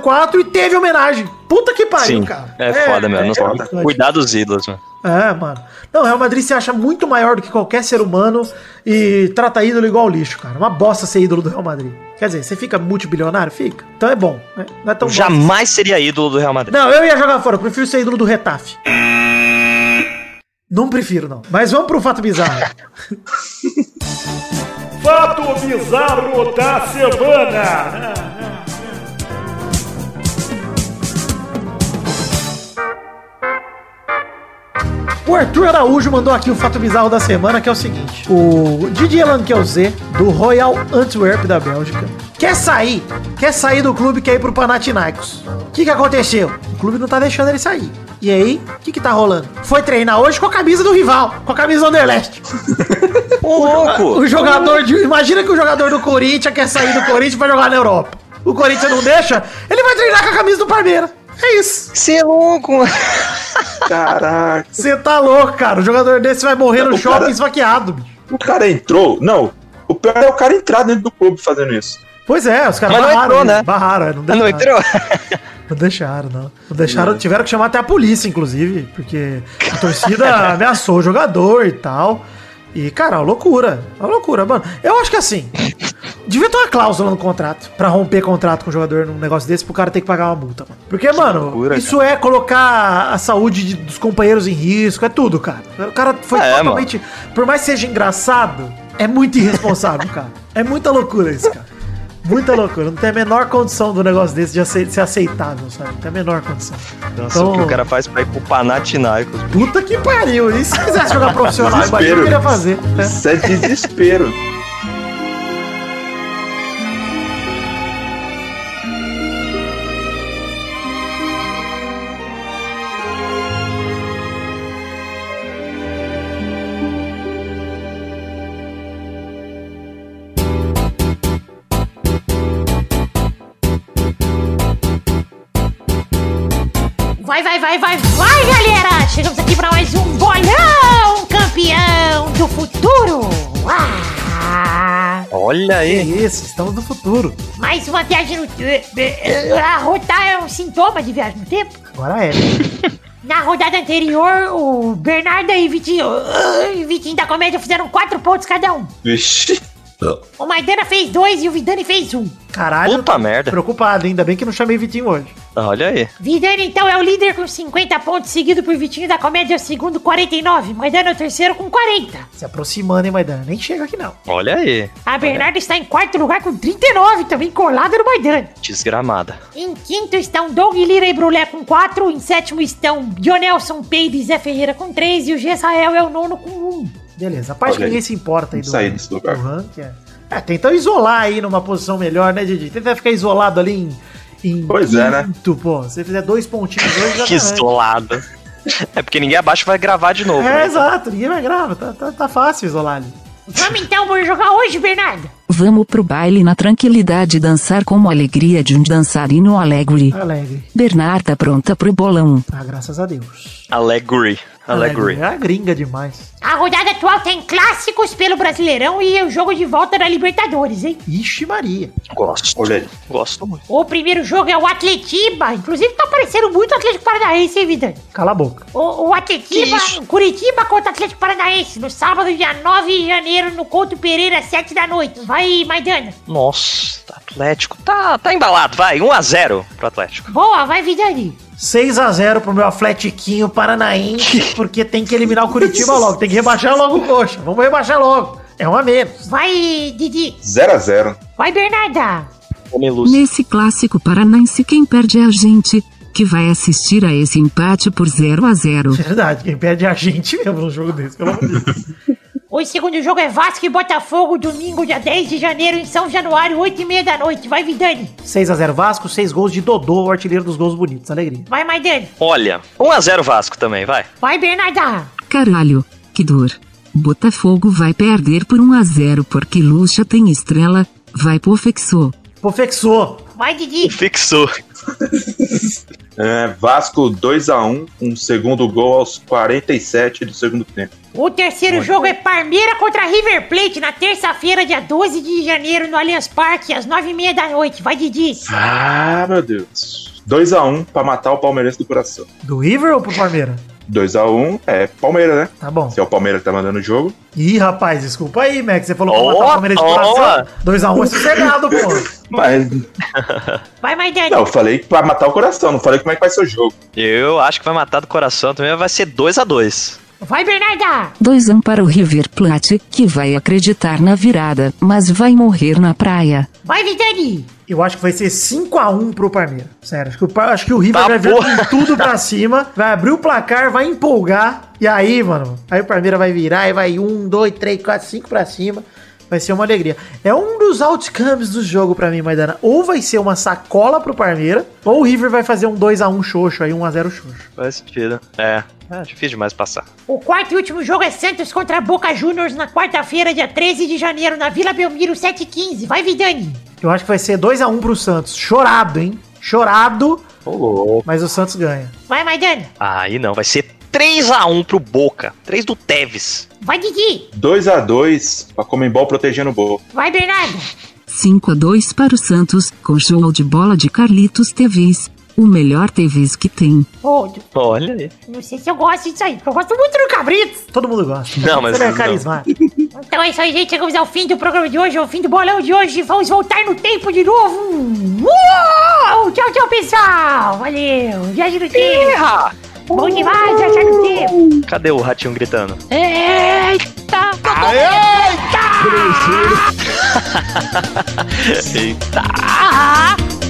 04 e teve homenagem. Puta que pariu, Sim, cara. é, foda mesmo. não foda. sabe Cuidar dos ídolos, mano. É, mano. Não, o Real Madrid se acha muito maior do que qualquer ser humano e trata ídolo igual lixo, cara. Uma bosta ser ídolo do Real Madrid. Quer dizer, você fica multibilionário? Fica. Então é bom. né? Não é tão. Jamais seria ídolo do Real Madrid. Não, eu ia jogar fora. Eu prefiro ser ídolo do Retafe. Não prefiro, não. Mas vamos pro fato bizarro. Fato bizarro da semana. O Arthur Araújo mandou aqui o fato bizarro da semana, que é o seguinte. O Didier Lankelzé, do Royal Antwerp da Bélgica, quer sair. Quer sair do clube, quer ir pro Panathinaikos. O que que aconteceu? O clube não tá deixando ele sair. E aí, o que que tá rolando? Foi treinar hoje com a camisa do rival, com a camisa do Underlast. Ô, louco! O jogador de. Imagina que o jogador do Corinthians quer sair do Corinthians pra jogar na Europa. O Corinthians não deixa, ele vai treinar com a camisa do Palmeiras. É isso. Você é louco! Caraca. Você tá louco, cara. O jogador desse vai morrer no O shopping cara- esfaqueado, bicho. O cara entrou. Não. O pior é o cara entrar dentro do clube fazendo isso. Pois é, os caras Mas não entrou, né? Barraram, é, não Não deixaram. entrou? Não deixaram, não. Não deixaram, tiveram que chamar até a polícia, inclusive, porque a torcida ameaçou o jogador e tal. E, cara, uma loucura. Uma loucura, mano. Eu acho que assim, devia ter uma cláusula no contrato pra romper contrato com o jogador num negócio desse pro cara ter que pagar uma multa, mano. Porque, mano, loucura, isso é colocar a saúde de- dos companheiros em risco, é tudo, cara. O cara foi É, totalmente. Por mais que seja engraçado, é muito irresponsável, cara. É muita loucura isso, cara. Muita loucura. Não tem a menor condição do negócio desse de ser aceitável, sabe? Não tem a menor condição. Nossa, Então- o que o cara faz pra ir pro Panathinaikos. Puta que pariu. E se quisesse jogar profissional, imagina o que ele ia fazer. né? Isso é desespero. Vai, vai, vai, galera! Chegamos aqui para mais um bolão campeão do futuro! Ah, Olha Que aí. isso, estamos no futuro. mais uma viagem no tempo. Arrotar é um sintoma de viagem no tempo? Agora é. Na rodada anterior, o Bernardo e Vitinho, e Vitinho da Comédia fizeram quatro pontos cada um. Vixe. O Maidana fez dois e o Vidani fez um. Caralho. Puta tô merda. Preocupado, ainda bem que não chamei Vitinho hoje. Olha aí. Vidani, então, é o líder com 50 pontos, seguido por Vitinho da Comédia, o segundo, 49. Maidana é o terceiro com 40. Se aproximando, hein, Maidana? Nem chega aqui, não. Olha aí. A Bernarda está em quarto lugar com 39, também colada no Maidana. Desgramada. Em quinto estão Doug Lira e Brulé com 4. Em sétimo estão Dionelson Peide e Zé Ferreira com 3. E o Gessael é o nono com 1. Beleza. A parte Olha que aí. ninguém se importa aí Vamos sair desse lugar. do ranking é. É, tenta isolar aí numa posição melhor, né, Didi? Tenta ficar isolado ali em. em Pois é, né? quinto, pô. Se você fizer dois pontinhos hoje, já Que tá, isolado. É porque ninguém abaixo vai gravar de novo. É, né? exato. Ninguém vai gravar. Tá, tá, tá fácil isolar ali. Vamos então, vamos jogar hoje, Bernardo. Vamos pro baile na tranquilidade dançar como a alegria de um dançarino alegre. Alegre. Bernarda pronta pro bolão. Ah, graças a Deus. Alegre. Alegre. É a gringa demais. A rodada atual tem clássicos pelo Brasileirão e o jogo de volta da Libertadores, hein? Ixi, Maria. Gosto. Olha aí. Gosto muito. O primeiro jogo é o Atletiba. Inclusive tá parecendo muito o Atlético Paranaense, hein, Vidani? Cala a boca. O, o Atletiba, Curitiba contra o Atlético Paranaense, no sábado, dia 9 de janeiro, no Couto Pereira, 7 da noite. Vai, Maidana. Nossa, Atlético tá, tá embalado. Vai, 1x0 pro Atlético. Boa, vai, Vidani. 6x0 pro meu Atletiquinho Paranaense, porque tem que eliminar o Curitiba logo. Tem que rebaixar logo o coxa. Vamos rebaixar logo. É um a menos. Vai, Didi. 0x0. Vai, Bernarda. Nesse clássico paranaense quem perde é a gente, que vai assistir a esse empate por 0 a 0. Verdade, quem perde é a gente mesmo num jogo desse, pelo amor de Deus. O segundo jogo é Vasco e Botafogo, domingo, dia 10 de janeiro, em São Januário, 8 e meia da noite. Vai, Vidani. 6x0 Vasco, 6 gols de Dodô, o artilheiro dos gols bonitos. Alegria. Vai, Maidana. Olha, 1x0 Vasco também, vai. Vai, Bernarda. Caralho, que dor. Botafogo vai perder por 1 a 0 porque Lucha tem estrela, vai. Pô, fixou. Vai, Didi. Fixou. É, Vasco 2x1, um segundo gol aos 47 do segundo tempo. O terceiro jogo é Parmeira contra River Plate, na terça-feira, dia 12 de janeiro, no Allianz Parque, às 9 e meia da noite. Vai, Didi. Ah, meu Deus. 2x1 pra matar o Palmeirense do coração. Do River ou pro Palmeiras? 2x1 é Palmeiras, né? Tá bom. Se é o Palmeiras que tá mandando o jogo. Ih, rapaz, desculpa aí, Mac. Você falou pra Ó, matar o Palmeiras de coração. 2x1 é sossegado, pô. Mas. Vai, Maidana. Não, eu falei pra matar o coração, não falei como é que vai ser o jogo. Eu acho que vai matar do coração também, vai ser 2x2. Vai, Bernarda. 2 a 1 para o River Plate, que vai acreditar na virada, mas vai morrer na praia. Vai, Vidani. Eu acho que vai ser 5x1 pro Palmeiras. Sério, acho que o, acho que o River Tá vai vir com tudo pra cima, vai abrir o placar, vai empolgar. E aí, mano, aí o Palmeiras vai virar e vai 1, 2, 3, 4, 5 pra cima. Vai ser uma alegria. É um dos outcomes do jogo pra mim, Maidana. Ou vai ser uma sacola pro Parmeira, ou o River vai fazer um 2x1 xoxo aí, 1x0 xoxo. Faz sentido. É. É difícil demais passar. O quarto e último jogo é Santos contra Boca Juniors na quarta-feira, dia 13 de janeiro, na Vila Belmiro 715. Vai, Vidani! Eu acho que vai ser 2x1 pro Santos. Chorado, hein? Chorado, Ô, louco. mas o Santos ganha. Vai, Maidana! Aí não, vai ser 3x1 pro Boca. 3 do Teves. Vai, Didi! 2x2 pra Comembol protegendo o Boca. Vai, Bernardo! 5 a 2 para o Santos, com show de bola de Carlitos TVs. O melhor TVs que tem. Ô, Olha aí. não sei se eu gosto disso aí, porque eu gosto muito do Cabrito. Todo mundo gosta. Não, mas Ele é carismático. Então é isso aí, gente. Chegamos ao fim do programa de hoje, ao fim do bolão de hoje. Vamos voltar no tempo de novo. Uou! Tchau, tchau, pessoal. Valeu. Viagem no tempo. Bom demais no tempo. Cadê o ratinho gritando? Eita! Eita. Ah! Chegamos,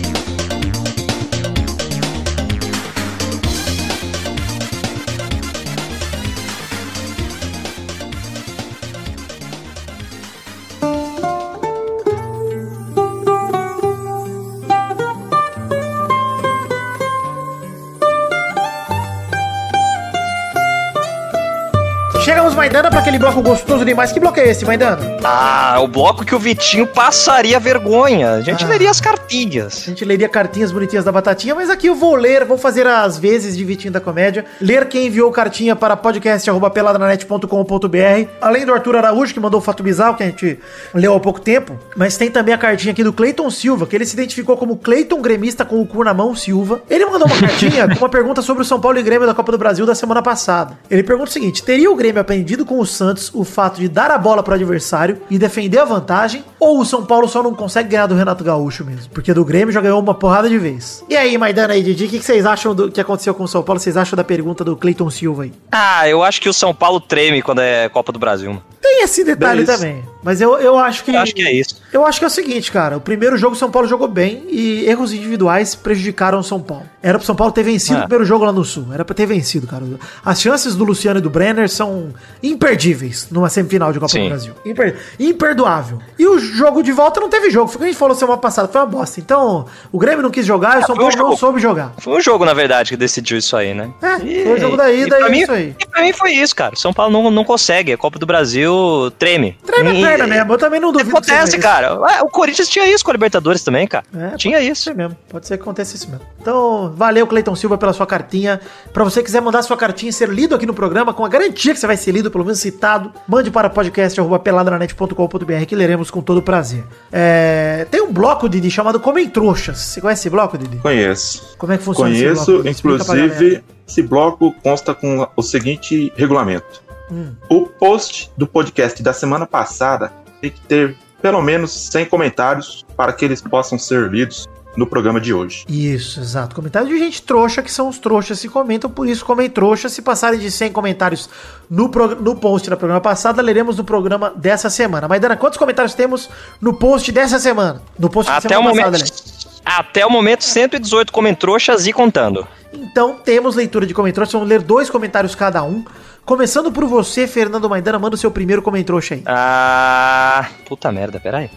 Maidana, pra aquele bloco gostoso demais. Que bloco é esse, Maidana? Ah, o bloco que o Vitinho passaria vergonha. A gente Ah. leria as A cartinhas. gente leria cartinhas bonitinhas da Batatinha, mas aqui eu vou ler, vou fazer as vezes de Vitinho da Comédia. Ler quem enviou cartinha para podcast.peladranet.com.br. Além do Arthur Araújo, que mandou o fato bizarro, que a gente leu há pouco tempo. Mas tem também a cartinha aqui do Cleiton Silva, que ele se identificou como Cleiton Gremista com o cu na mão Silva. Ele mandou uma cartinha com uma pergunta sobre o São Paulo e Grêmio da Copa do Brasil da semana passada. Ele pergunta o seguinte: teria o Grêmio aprendido com o Santos o fato de dar a bola pro adversário e defender a vantagem? Ou o São Paulo só não consegue ganhar do Renato Gaúcho mesmo? Porque do Grêmio já ganhou uma porrada de vez. E aí, Maidana e Didi, o que, que vocês acham do que aconteceu com o São Paulo? Vocês acham da pergunta do Cleiton Silva aí? Ah, eu acho que o São Paulo treme quando é Copa do Brasil. Tem esse detalhe Beleza. também. Mas eu, eu acho que. Eu acho que é isso. Eu acho que é o seguinte, cara. O primeiro jogo o São Paulo jogou bem e erros individuais prejudicaram o São Paulo. Era pro São Paulo ter vencido É. o primeiro jogo lá no Sul. Era pra ter vencido, cara. As chances do Luciano e do Brenner são imperdíveis numa semifinal de Copa Sim. do Brasil. Imper- imperdoável. E o jogo de volta não teve jogo. Foi o que a gente falou semana passada. Foi uma bosta. Então, o Grêmio não quis jogar e o São um Paulo não soube jogar. Foi um jogo, na verdade, que decidiu isso aí, né? É, foi o jogo da ida pra e é mim, isso aí. E pra mim foi isso, cara. São Paulo não, não consegue. A Copa do Brasil treme. Treme a E- perna mesmo. Eu também não duvido que Acontece, isso. cara. O Corinthians tinha isso com a Libertadores também, cara. É, tinha pode isso. ser mesmo. Pode ser que aconteça isso mesmo. Então, valeu, Cleiton Silva, pela sua cartinha. Pra você que quiser mandar sua cartinha e ser lido aqui no programa, com a garantia que você vai ser lido, pelo menos citado, mande para podcast.peladranet.com.br que leremos com todo prazer. É, tem um bloco, Didi, chamado Comem Trouxas. Você conhece esse bloco, Didi? Conheço. Como é que funciona esse Conheço, bloco? Explica pra galera. inclusive, esse bloco consta com o seguinte regulamento. Hum. O post do podcast da semana passada tem que ter pelo menos 100 comentários para que eles possam ser lidos no programa de hoje. Isso, exato. Comentários de gente trouxa, que são os trouxas que comentam, por isso comem trouxa. Se passarem de 100 comentários no, no post da programa passada, leremos no programa dessa semana. Maidana, quantos comentários temos no post dessa semana? No post da Até o momento. aliás. Até o momento, 118 comentroxas e contando. Então, temos leitura de comentários. Vamos ler dois comentários cada um. Começando por você, Fernando Maidana, manda o seu primeiro comentrouxa aí. Ah. Puta merda, peraí.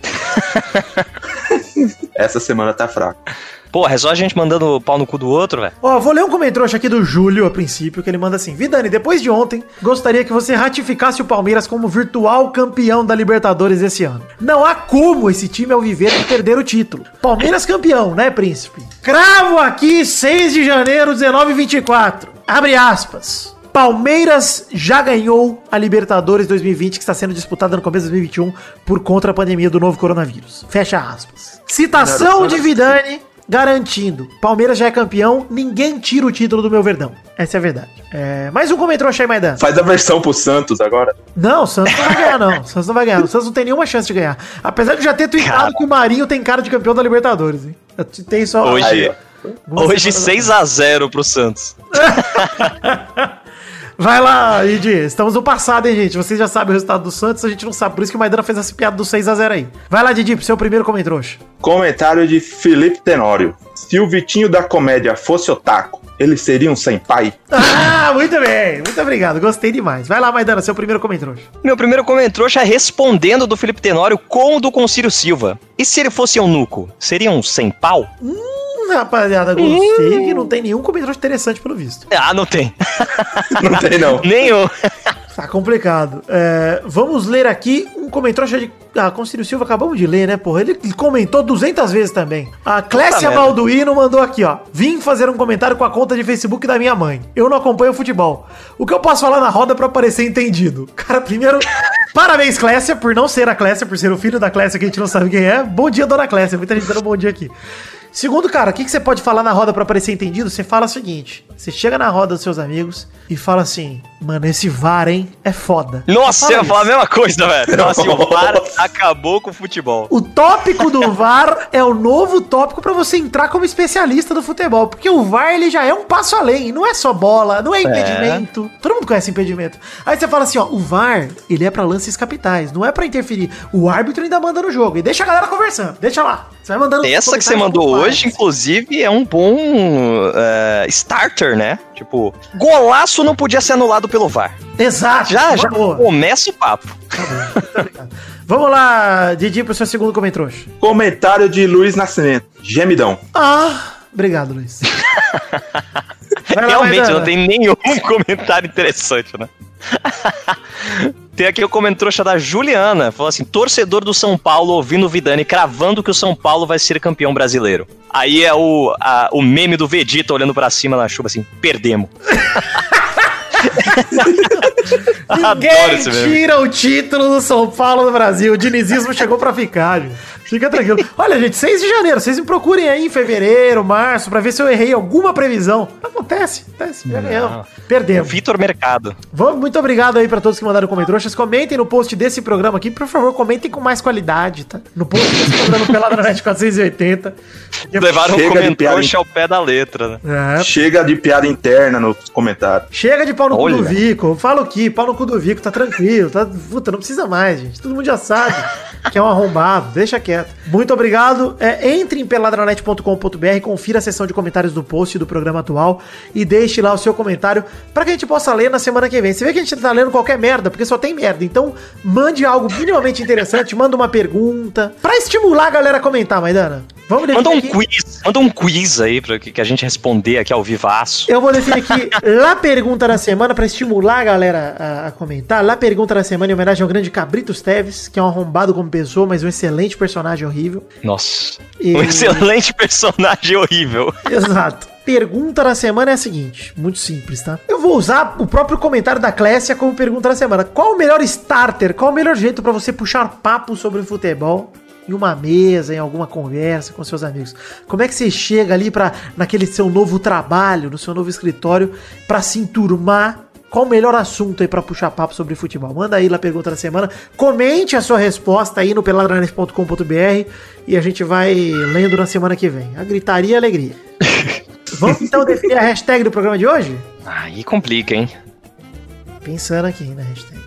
Essa semana tá fraco. Porra, é só a gente mandando pau no cu do outro, velho. Ó, vou ler um comentrouxa aqui do Júlio, a princípio, que ele manda assim: Vidani, depois de ontem, gostaria que você ratificasse o Palmeiras como virtual campeão da Libertadores esse ano. Não há como esse time ao viver de perder o título. Palmeiras campeão, né, príncipe? Cravo aqui, 6 de janeiro, 19 e 24. Abre aspas. Palmeiras já ganhou a Libertadores 2020, que está sendo disputada no começo de 2021 por contra a pandemia do novo coronavírus. Fecha aspas. Citação de Vidani garantindo. Palmeiras já é campeão, ninguém tira o título do meu Verdão. Essa é a verdade. É, mais um comentário achei Maidan. Faz a versão pro Santos agora. Não, o Santos não vai ganhar, não. O Santos não vai ganhar. O Santos não tem nenhuma chance de ganhar. Apesar de já ter tweetado Cara. que o Marinho tem cara de campeão da Libertadores, hein? Eu tem só. Hoje, Aí, hoje semanas 6x0 pro Santos. Vai lá, Id. Estamos no passado, hein, gente? Vocês já sabem o resultado do Santos, a gente não sabe. Por isso que o Maidana fez essa piada do 6x0 aí. Vai lá, Didi, pro seu primeiro comentário. Comentário de Felipe Tenório. Se o Vitinho da comédia fosse otaku, ele seria um senpai? Ah, muito bem. Muito obrigado. Gostei demais. Vai lá, Maidana, seu primeiro comentário. Meu primeiro comentário é respondendo do Felipe Tenório com o do Concílio Silva. E se ele fosse eunuco, seria um sem pau? Hum, rapaziada, gostei que não tem nenhum comentário interessante pelo visto. Ah, não tem. Não tem, não. Nenhum. Tá complicado. É, vamos ler aqui um comentário de. Ah, Concílio Silva acabamos de ler, né, porra? Ele comentou 200 vezes também. A Clécia. Balduino mandou aqui, ó. Vim fazer um comentário com a conta de Facebook da minha mãe. Eu não acompanho futebol. O que eu posso falar na roda pra parecer entendido? Cara, primeiro, parabéns, Clécia, por não ser a Clécia, por ser o filho da Clécia que a gente não sabe quem é. Bom dia, dona Clécia. Muita gente dando bom dia aqui. Segundo, cara, o que, que você pode falar na roda pra parecer entendido? Você fala o seguinte: você chega na roda dos seus amigos e fala assim, mano, esse VAR, hein, é foda. Nossa, Fala eu ia falar a mesma coisa, velho. Então, assim, o VAR acabou com o futebol. O tópico do VAR é o novo tópico pra você entrar como especialista do futebol, porque o VAR ele já é um passo além, não é só bola, não é impedimento. Todo mundo conhece impedimento. Aí você fala assim, ó, o VAR, ele é pra lances capitais, não é pra interferir. O árbitro ainda manda no jogo e deixa a galera conversando. Deixa lá. Você vai mandando Essa que você mandou hoje, inclusive, é um bom é, starter, né? Tipo, golaço não podia ser anulado pelo VAR. Exato. Já, já Boa. começa o papo. Vamos lá, Didi, pro seu segundo comentário. Comentário de Luiz Nascimento. Gemidão. Ah, obrigado, Luiz. Realmente, não tem nenhum comentário interessante, né? Tem aqui o comentário da Juliana. Falou assim: torcedor do São Paulo ouvindo o Vidani cravando que o São Paulo vai ser campeão brasileiro. Aí é o, a- o meme do Vegeta olhando pra cima na chuva assim: perdemos. Adoro Ninguém tira o título do São Paulo do Brasil. O dinizismo chegou pra ficar, gente. Fica tranquilo. Olha, gente, 6 de janeiro. Vocês me procurem aí em fevereiro, março, pra ver se eu errei alguma previsão. Acontece, acontece. Já ganhamos. Perdemos. Vitor Mercado. Vamos, muito obrigado aí pra todos que mandaram comentários. Comentem no post desse programa aqui. Por favor, comentem com mais qualidade, tá? No post desse programa Pelada na Net 480. Levaram o Chega de comentário piada. ao pé da letra, né? É, Chega de piada interna nos comentários. Chega de pau no Olha. cu do Vico. Fala o que? Pau no cu do Vico, tá tranquilo. Tá, puta, não precisa mais, gente. Todo mundo já sabe que é um arrombado. Deixa quieto. Muito obrigado. É, entre em peladranet.com.br, confira a seção de comentários do post do programa atual e deixe lá o seu comentário pra que a gente possa ler na semana que vem. Você vê que a gente tá lendo qualquer merda, porque só tem merda. Então, mande algo minimamente interessante, manda uma pergunta pra estimular a galera a comentar, Maidana. Vamos Manda um aqui. quiz, manda um quiz aí pra que, que a gente responder aqui ao vivaço. Eu vou definir aqui lá pergunta da semana pra estimular a galera a, a comentar. Lá pergunta da semana em homenagem ao grande Cabritos Teves, que é um arrombado como pessoa, mas um excelente personagem horrível. Nossa. E- Um excelente personagem horrível. Exato. Pergunta da semana é a seguinte, muito simples, tá? Eu vou usar o próprio comentário da Clécia como pergunta da semana. Qual o melhor starter, qual o melhor jeito pra você puxar papo sobre futebol em uma mesa, em alguma conversa com seus amigos? Como é que você chega ali para naquele seu novo trabalho, no seu novo escritório, pra se enturmar? Qual o melhor assunto aí pra puxar papo sobre futebol? Manda aí lá a pergunta da semana. Comente a sua resposta aí no peladranet.com.br e a gente vai lendo na semana que vem. A gritaria e a alegria. Vamos então definir a hashtag do programa de hoje? Aí complica, hein? Pensando aqui na hashtag.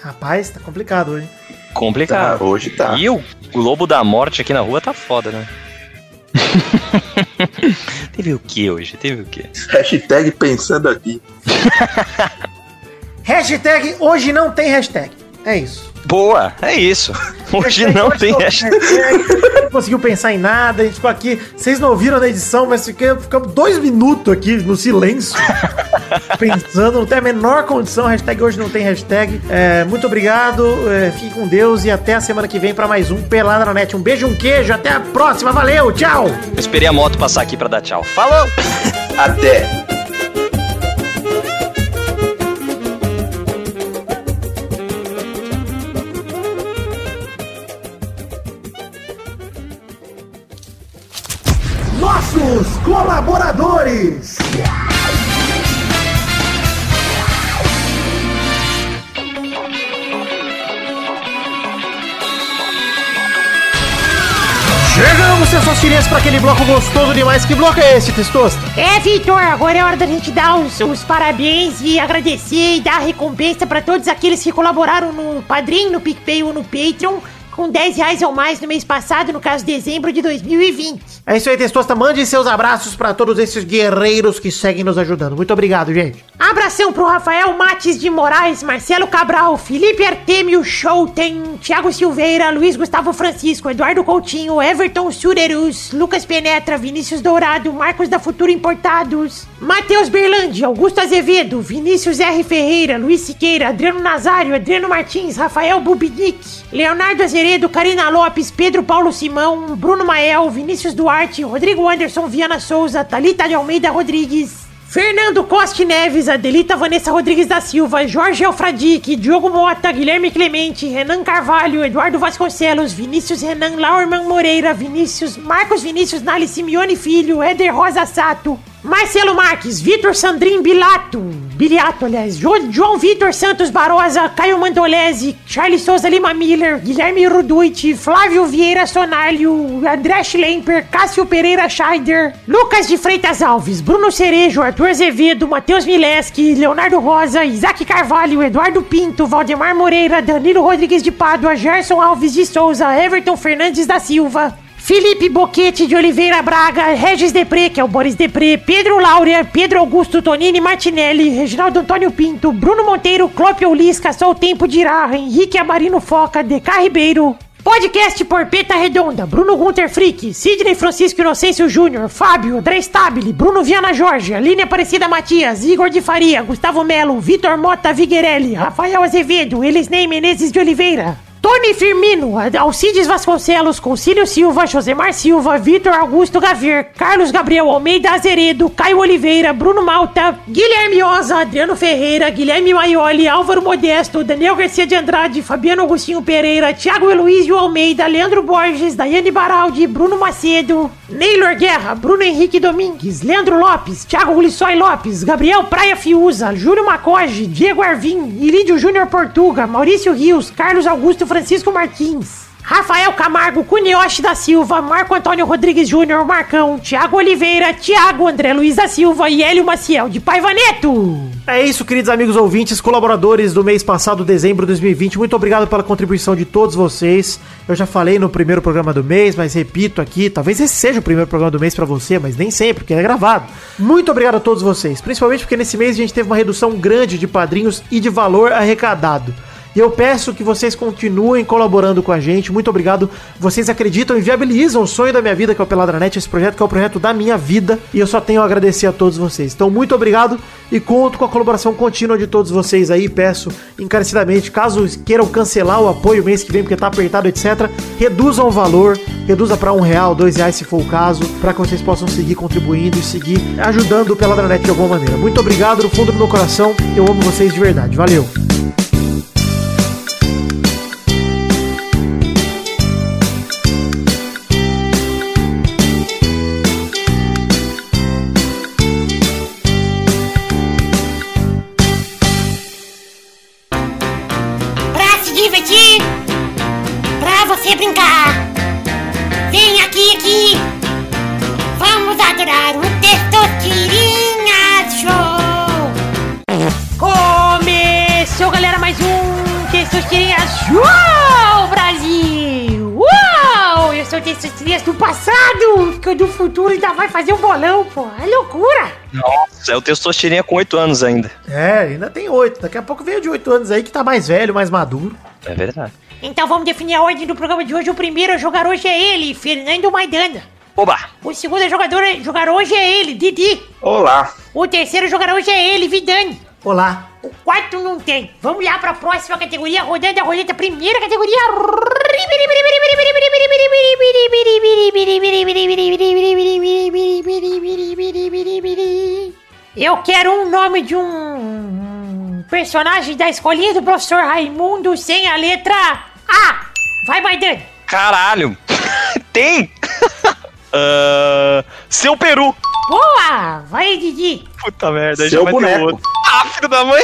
Rapaz, tá complicado hoje. Tá, Complicado. hoje tá. E o Globo da Morte aqui na rua tá foda, né? Teve o que hoje? Teve o que? Hashtag pensando aqui. Hashtag hoje não tem hashtag. É isso. Boa, é isso. Hoje não tem hashtag. Não conseguiu pensar em nada, a gente ficou aqui. Vocês não ouviram na edição, mas ficamos dois minutos aqui no silêncio. pensando, não tem a menor condição. Hashtag hoje não tem hashtag. É, muito obrigado, é, fique com Deus e até a semana que vem pra mais um Pelada na Net. Um beijo, um queijo, até a próxima, valeu, tchau! Eu esperei a moto passar aqui pra dar tchau. Falou! Até. Testosterinhas, para aquele bloco gostoso demais. Que bloco é esse, Testosta? É, Vitor, agora é hora da gente dar os, os parabéns e agradecer e dar recompensa pra todos aqueles que colaboraram no Padrim, no PicPay ou no Patreon com 10 reais ou mais no mês passado, no caso dezembro de 2020. É isso aí, Testosta. Mande seus abraços pra todos esses guerreiros que seguem nos ajudando. Muito obrigado, gente. Abração pro Rafael Mates de Moraes, Marcelo Cabral, Felipe Artemio Schouten, Thiago Silveira, Luiz Gustavo Francisco, Eduardo Coutinho, Everton Surerus, Lucas Penetra, Vinícius Dourado, Marcos da Futura Importados, Matheus Berlandi, Augusto Azevedo, Vinícius R. Ferreira, Luiz Siqueira, Adriano Nazário, Adriano Martins, Rafael Bubinic, Leonardo Azeredo, Karina Lopes, Pedro Paulo Simão, Bruno Mael, Vinícius Duarte, Rodrigo Anderson Viana Souza, Thalita de Almeida Rodrigues, Fernando Costa Neves, Adelita Vanessa Rodrigues da Silva, Jorge Alfradique, Diogo Mota, Guilherme Clemente, Renan Carvalho, Eduardo Vasconcelos, Vinícius Renan Laurman Moreira, Vinícius, Marcos Vinícius Nali Simeone Filho, Éder Rosa Sato, Marcelo Marques, Vitor Sandrin Bilato, Biliato, aliás, Jo- João Vitor Santos Barosa, Caio Mandolese, Charles Souza Lima Miller, Guilherme Ruduit, Flávio Vieira Sonalho, André Schlemper, Cássio Pereira Scheider, Lucas de Freitas Alves, Bruno Cerejo, Arthur Azevedo, Matheus Mileski, Leonardo Rosa, Isaac Carvalho, Eduardo Pinto, Valdemar Moreira, Danilo Rodrigues de Pádua, Gerson Alves de Souza, Everton Fernandes da Silva, Felipe Boquete de Oliveira Braga, Regis Depré, que é o Boris Depré, Pedro Laura, Pedro Augusto Tonini Martinelli, Reginaldo Antônio Pinto, Bruno Monteiro, Clópio Lisca, Só o Tempo dirá, Henrique Amarino Foca, DK Ribeiro. Podcast Porpeta Redonda, Bruno Gunter Frick, Sidney Francisco Inocêncio Júnior, Fábio, André Stabile, Bruno Viana Jorge, Aline Aparecida Matias, Igor de Faria, Gustavo Melo, Vitor Mota Viguerelli, Rafael Azevedo, Elisnei Menezes de Oliveira, Tony Firmino, Alcides Vasconcelos, Concílio Silva, Josemar Silva, Vitor Augusto Gavier, Carlos Gabriel Almeida Azeredo, Caio Oliveira, Bruno Malta, Guilherme Oza, Adriano Ferreira, Guilherme Maioli, Álvaro Modesto, Daniel Garcia de Andrade, Fabiano Agostinho Pereira, Thiago Heloísio Almeida, Leandro Borges, Daiane Baraldi, Bruno Macedo, Neylor Guerra, Bruno Henrique Domingues, Leandro Lopes, Thiago Lissói Lopes, Gabriel Praia Fiuza, Júlio Macoge, Diego Arvim, Irídio Júnior Portuga, Maurício Rios, Carlos Augusto Francisco Martins. Rafael Camargo, Cunioche da Silva, Marco Antônio Rodrigues Júnior, Marcão, Thiago Oliveira, Thiago André Luiz da Silva e Hélio Maciel de Paiva Neto. É isso, queridos amigos ouvintes, colaboradores do mês passado, dezembro de 2020. Muito obrigado pela contribuição de todos vocês. Eu já falei no primeiro programa do mês, mas repito aqui, talvez esse seja o primeiro programa do mês pra você, mas nem sempre, porque é gravado. Muito obrigado a todos vocês, principalmente porque nesse mês a gente teve uma redução grande de padrinhos e de valor arrecadado. E eu peço que vocês continuem colaborando com a gente. Muito obrigado. Vocês acreditam e viabilizam o sonho da minha vida, que é o Peladranet, esse projeto que é o projeto da minha vida. E eu só tenho a agradecer a todos vocês. Então, muito obrigado e conto com a colaboração contínua de todos vocês aí. Peço encarecidamente, caso queiram cancelar o apoio mês que vem, porque tá apertado, etc., reduzam o valor, reduza para um real, dois reais se for o caso, para que vocês possam seguir contribuindo e seguir ajudando o Peladranet de alguma maneira. Muito obrigado do fundo do meu coração. Eu amo vocês de verdade. Valeu! Do futuro ainda vai fazer um bolão, pô. É loucura. Nossa, é o Testosterinha com 8 anos ainda. É, ainda tem oito. Daqui a pouco veio de oito anos aí que tá mais velho, mais maduro. É verdade. Então vamos definir a ordem do programa de hoje. O primeiro a jogar hoje é ele, Fernando Maidana. Oba! O segundo jogador a jogar hoje é ele, Didi. Olá. O terceiro a jogar hoje é ele, Vidani. Olá. O quarto não tem. Vamos lá para a próxima categoria, rodando a roleta. Primeira categoria. Eu quero um nome de um personagem da escolinha do professor Raimundo sem a letra A. Vai, Maidana. Caralho! Tem! Ah, seu peru! Boa! Vai, Didi. Puta merda, Seu já vai ter boneco. outro. Ah, filho da mãe!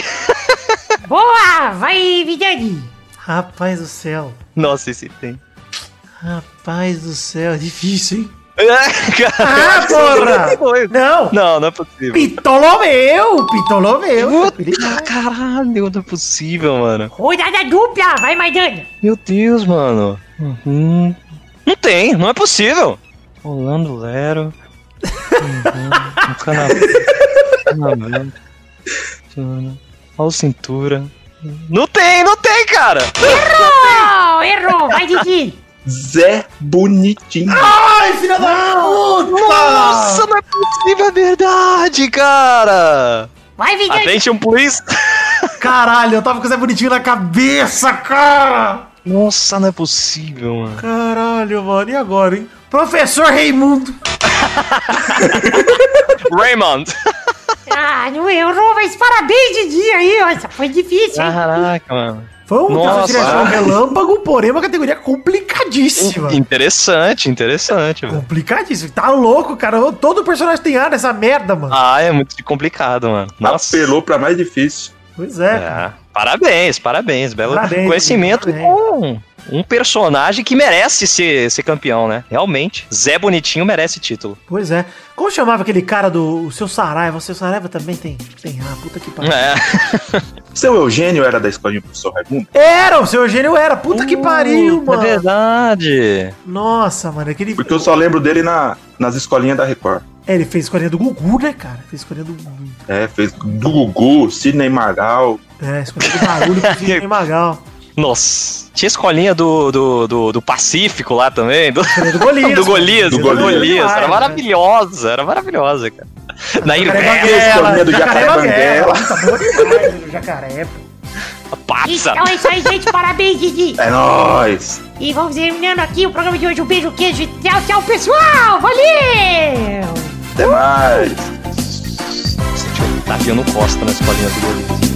Boa! Vai, Vidani. Rapaz do céu. Nossa, esse tem. Rapaz do céu, é difícil, hein? É, Ah, porra! Não! Não, não é possível. Pitolomeu! Pitolomeu! Puta, caralho, não é possível, mano. Rodada dupla. Vai, Maidana. Meu Deus, mano. Uhum. Não tem, não é possível. Rolando Lero. Uhum. Um. Canavento. Olha o cintura. Não tem, não tem, cara! Errou! Errou! Vai, Didi! Zé Bonitinho. Ai, filha da puta! Nossa, não é possível, é verdade, cara! Vai, Didi! Attention, please! Caralho, eu tava com o Zé Bonitinho na cabeça, cara! Nossa, não é possível, mano. Caralho, mano, e agora, hein? Professor Raimundo! Raymond! Ah, não errou, mas parabéns, Didi, aí, ó. Essa foi difícil, hein? Caraca, mano. Foi um Nossa. direção relâmpago, porém uma categoria complicadíssima. Interessante, interessante, velho. Complicadíssimo. Tá louco, cara. Todo personagem tem ar nessa merda, mano. Ah, é muito complicado, mano. Nossa. Apelou pra mais difícil. Pois é. É, parabéns, parabéns. Belo Parabéns, conhecimento parabéns. Um personagem que merece ser, ser campeão, né? Realmente. Zé Bonitinho merece título. Pois é. Como chamava aquele cara do o seu Saraiva? O seu Saraiva também tem. Tem ah, puta que pariu. É. Seu Eugênio era da escolinha do professor Raimundo? Era, o seu Eugênio era. Puta que pariu, É mano. verdade. Nossa, mano, aquele. Porque eu só lembro dele na, nas escolinhas da Record. É, ele fez escolinha do Gugu, né, cara? Fez escolinha do Gugu. É, fez do Gugu, Sidney Magal. É, escolinha do barulho fica em Magal. Nossa. Tinha escolinha do, do, do, do Pacífico lá também. Do, do Golias. do Golias. Do Do Golias. Golias. Era maravilhosa. Era maravilhosa, cara. Na escolinha do Jacaré Banguela. Tá boa demais, o jacaré. pô. passa. Então é isso aí, gente. Parabéns, Didi. É nóis! E vamos terminando aqui o programa de hoje. Um beijo, queijo e tchau, tchau, pessoal. Valeu! Até mais! Tinha um tapinha no Costa na escolinha do Golias.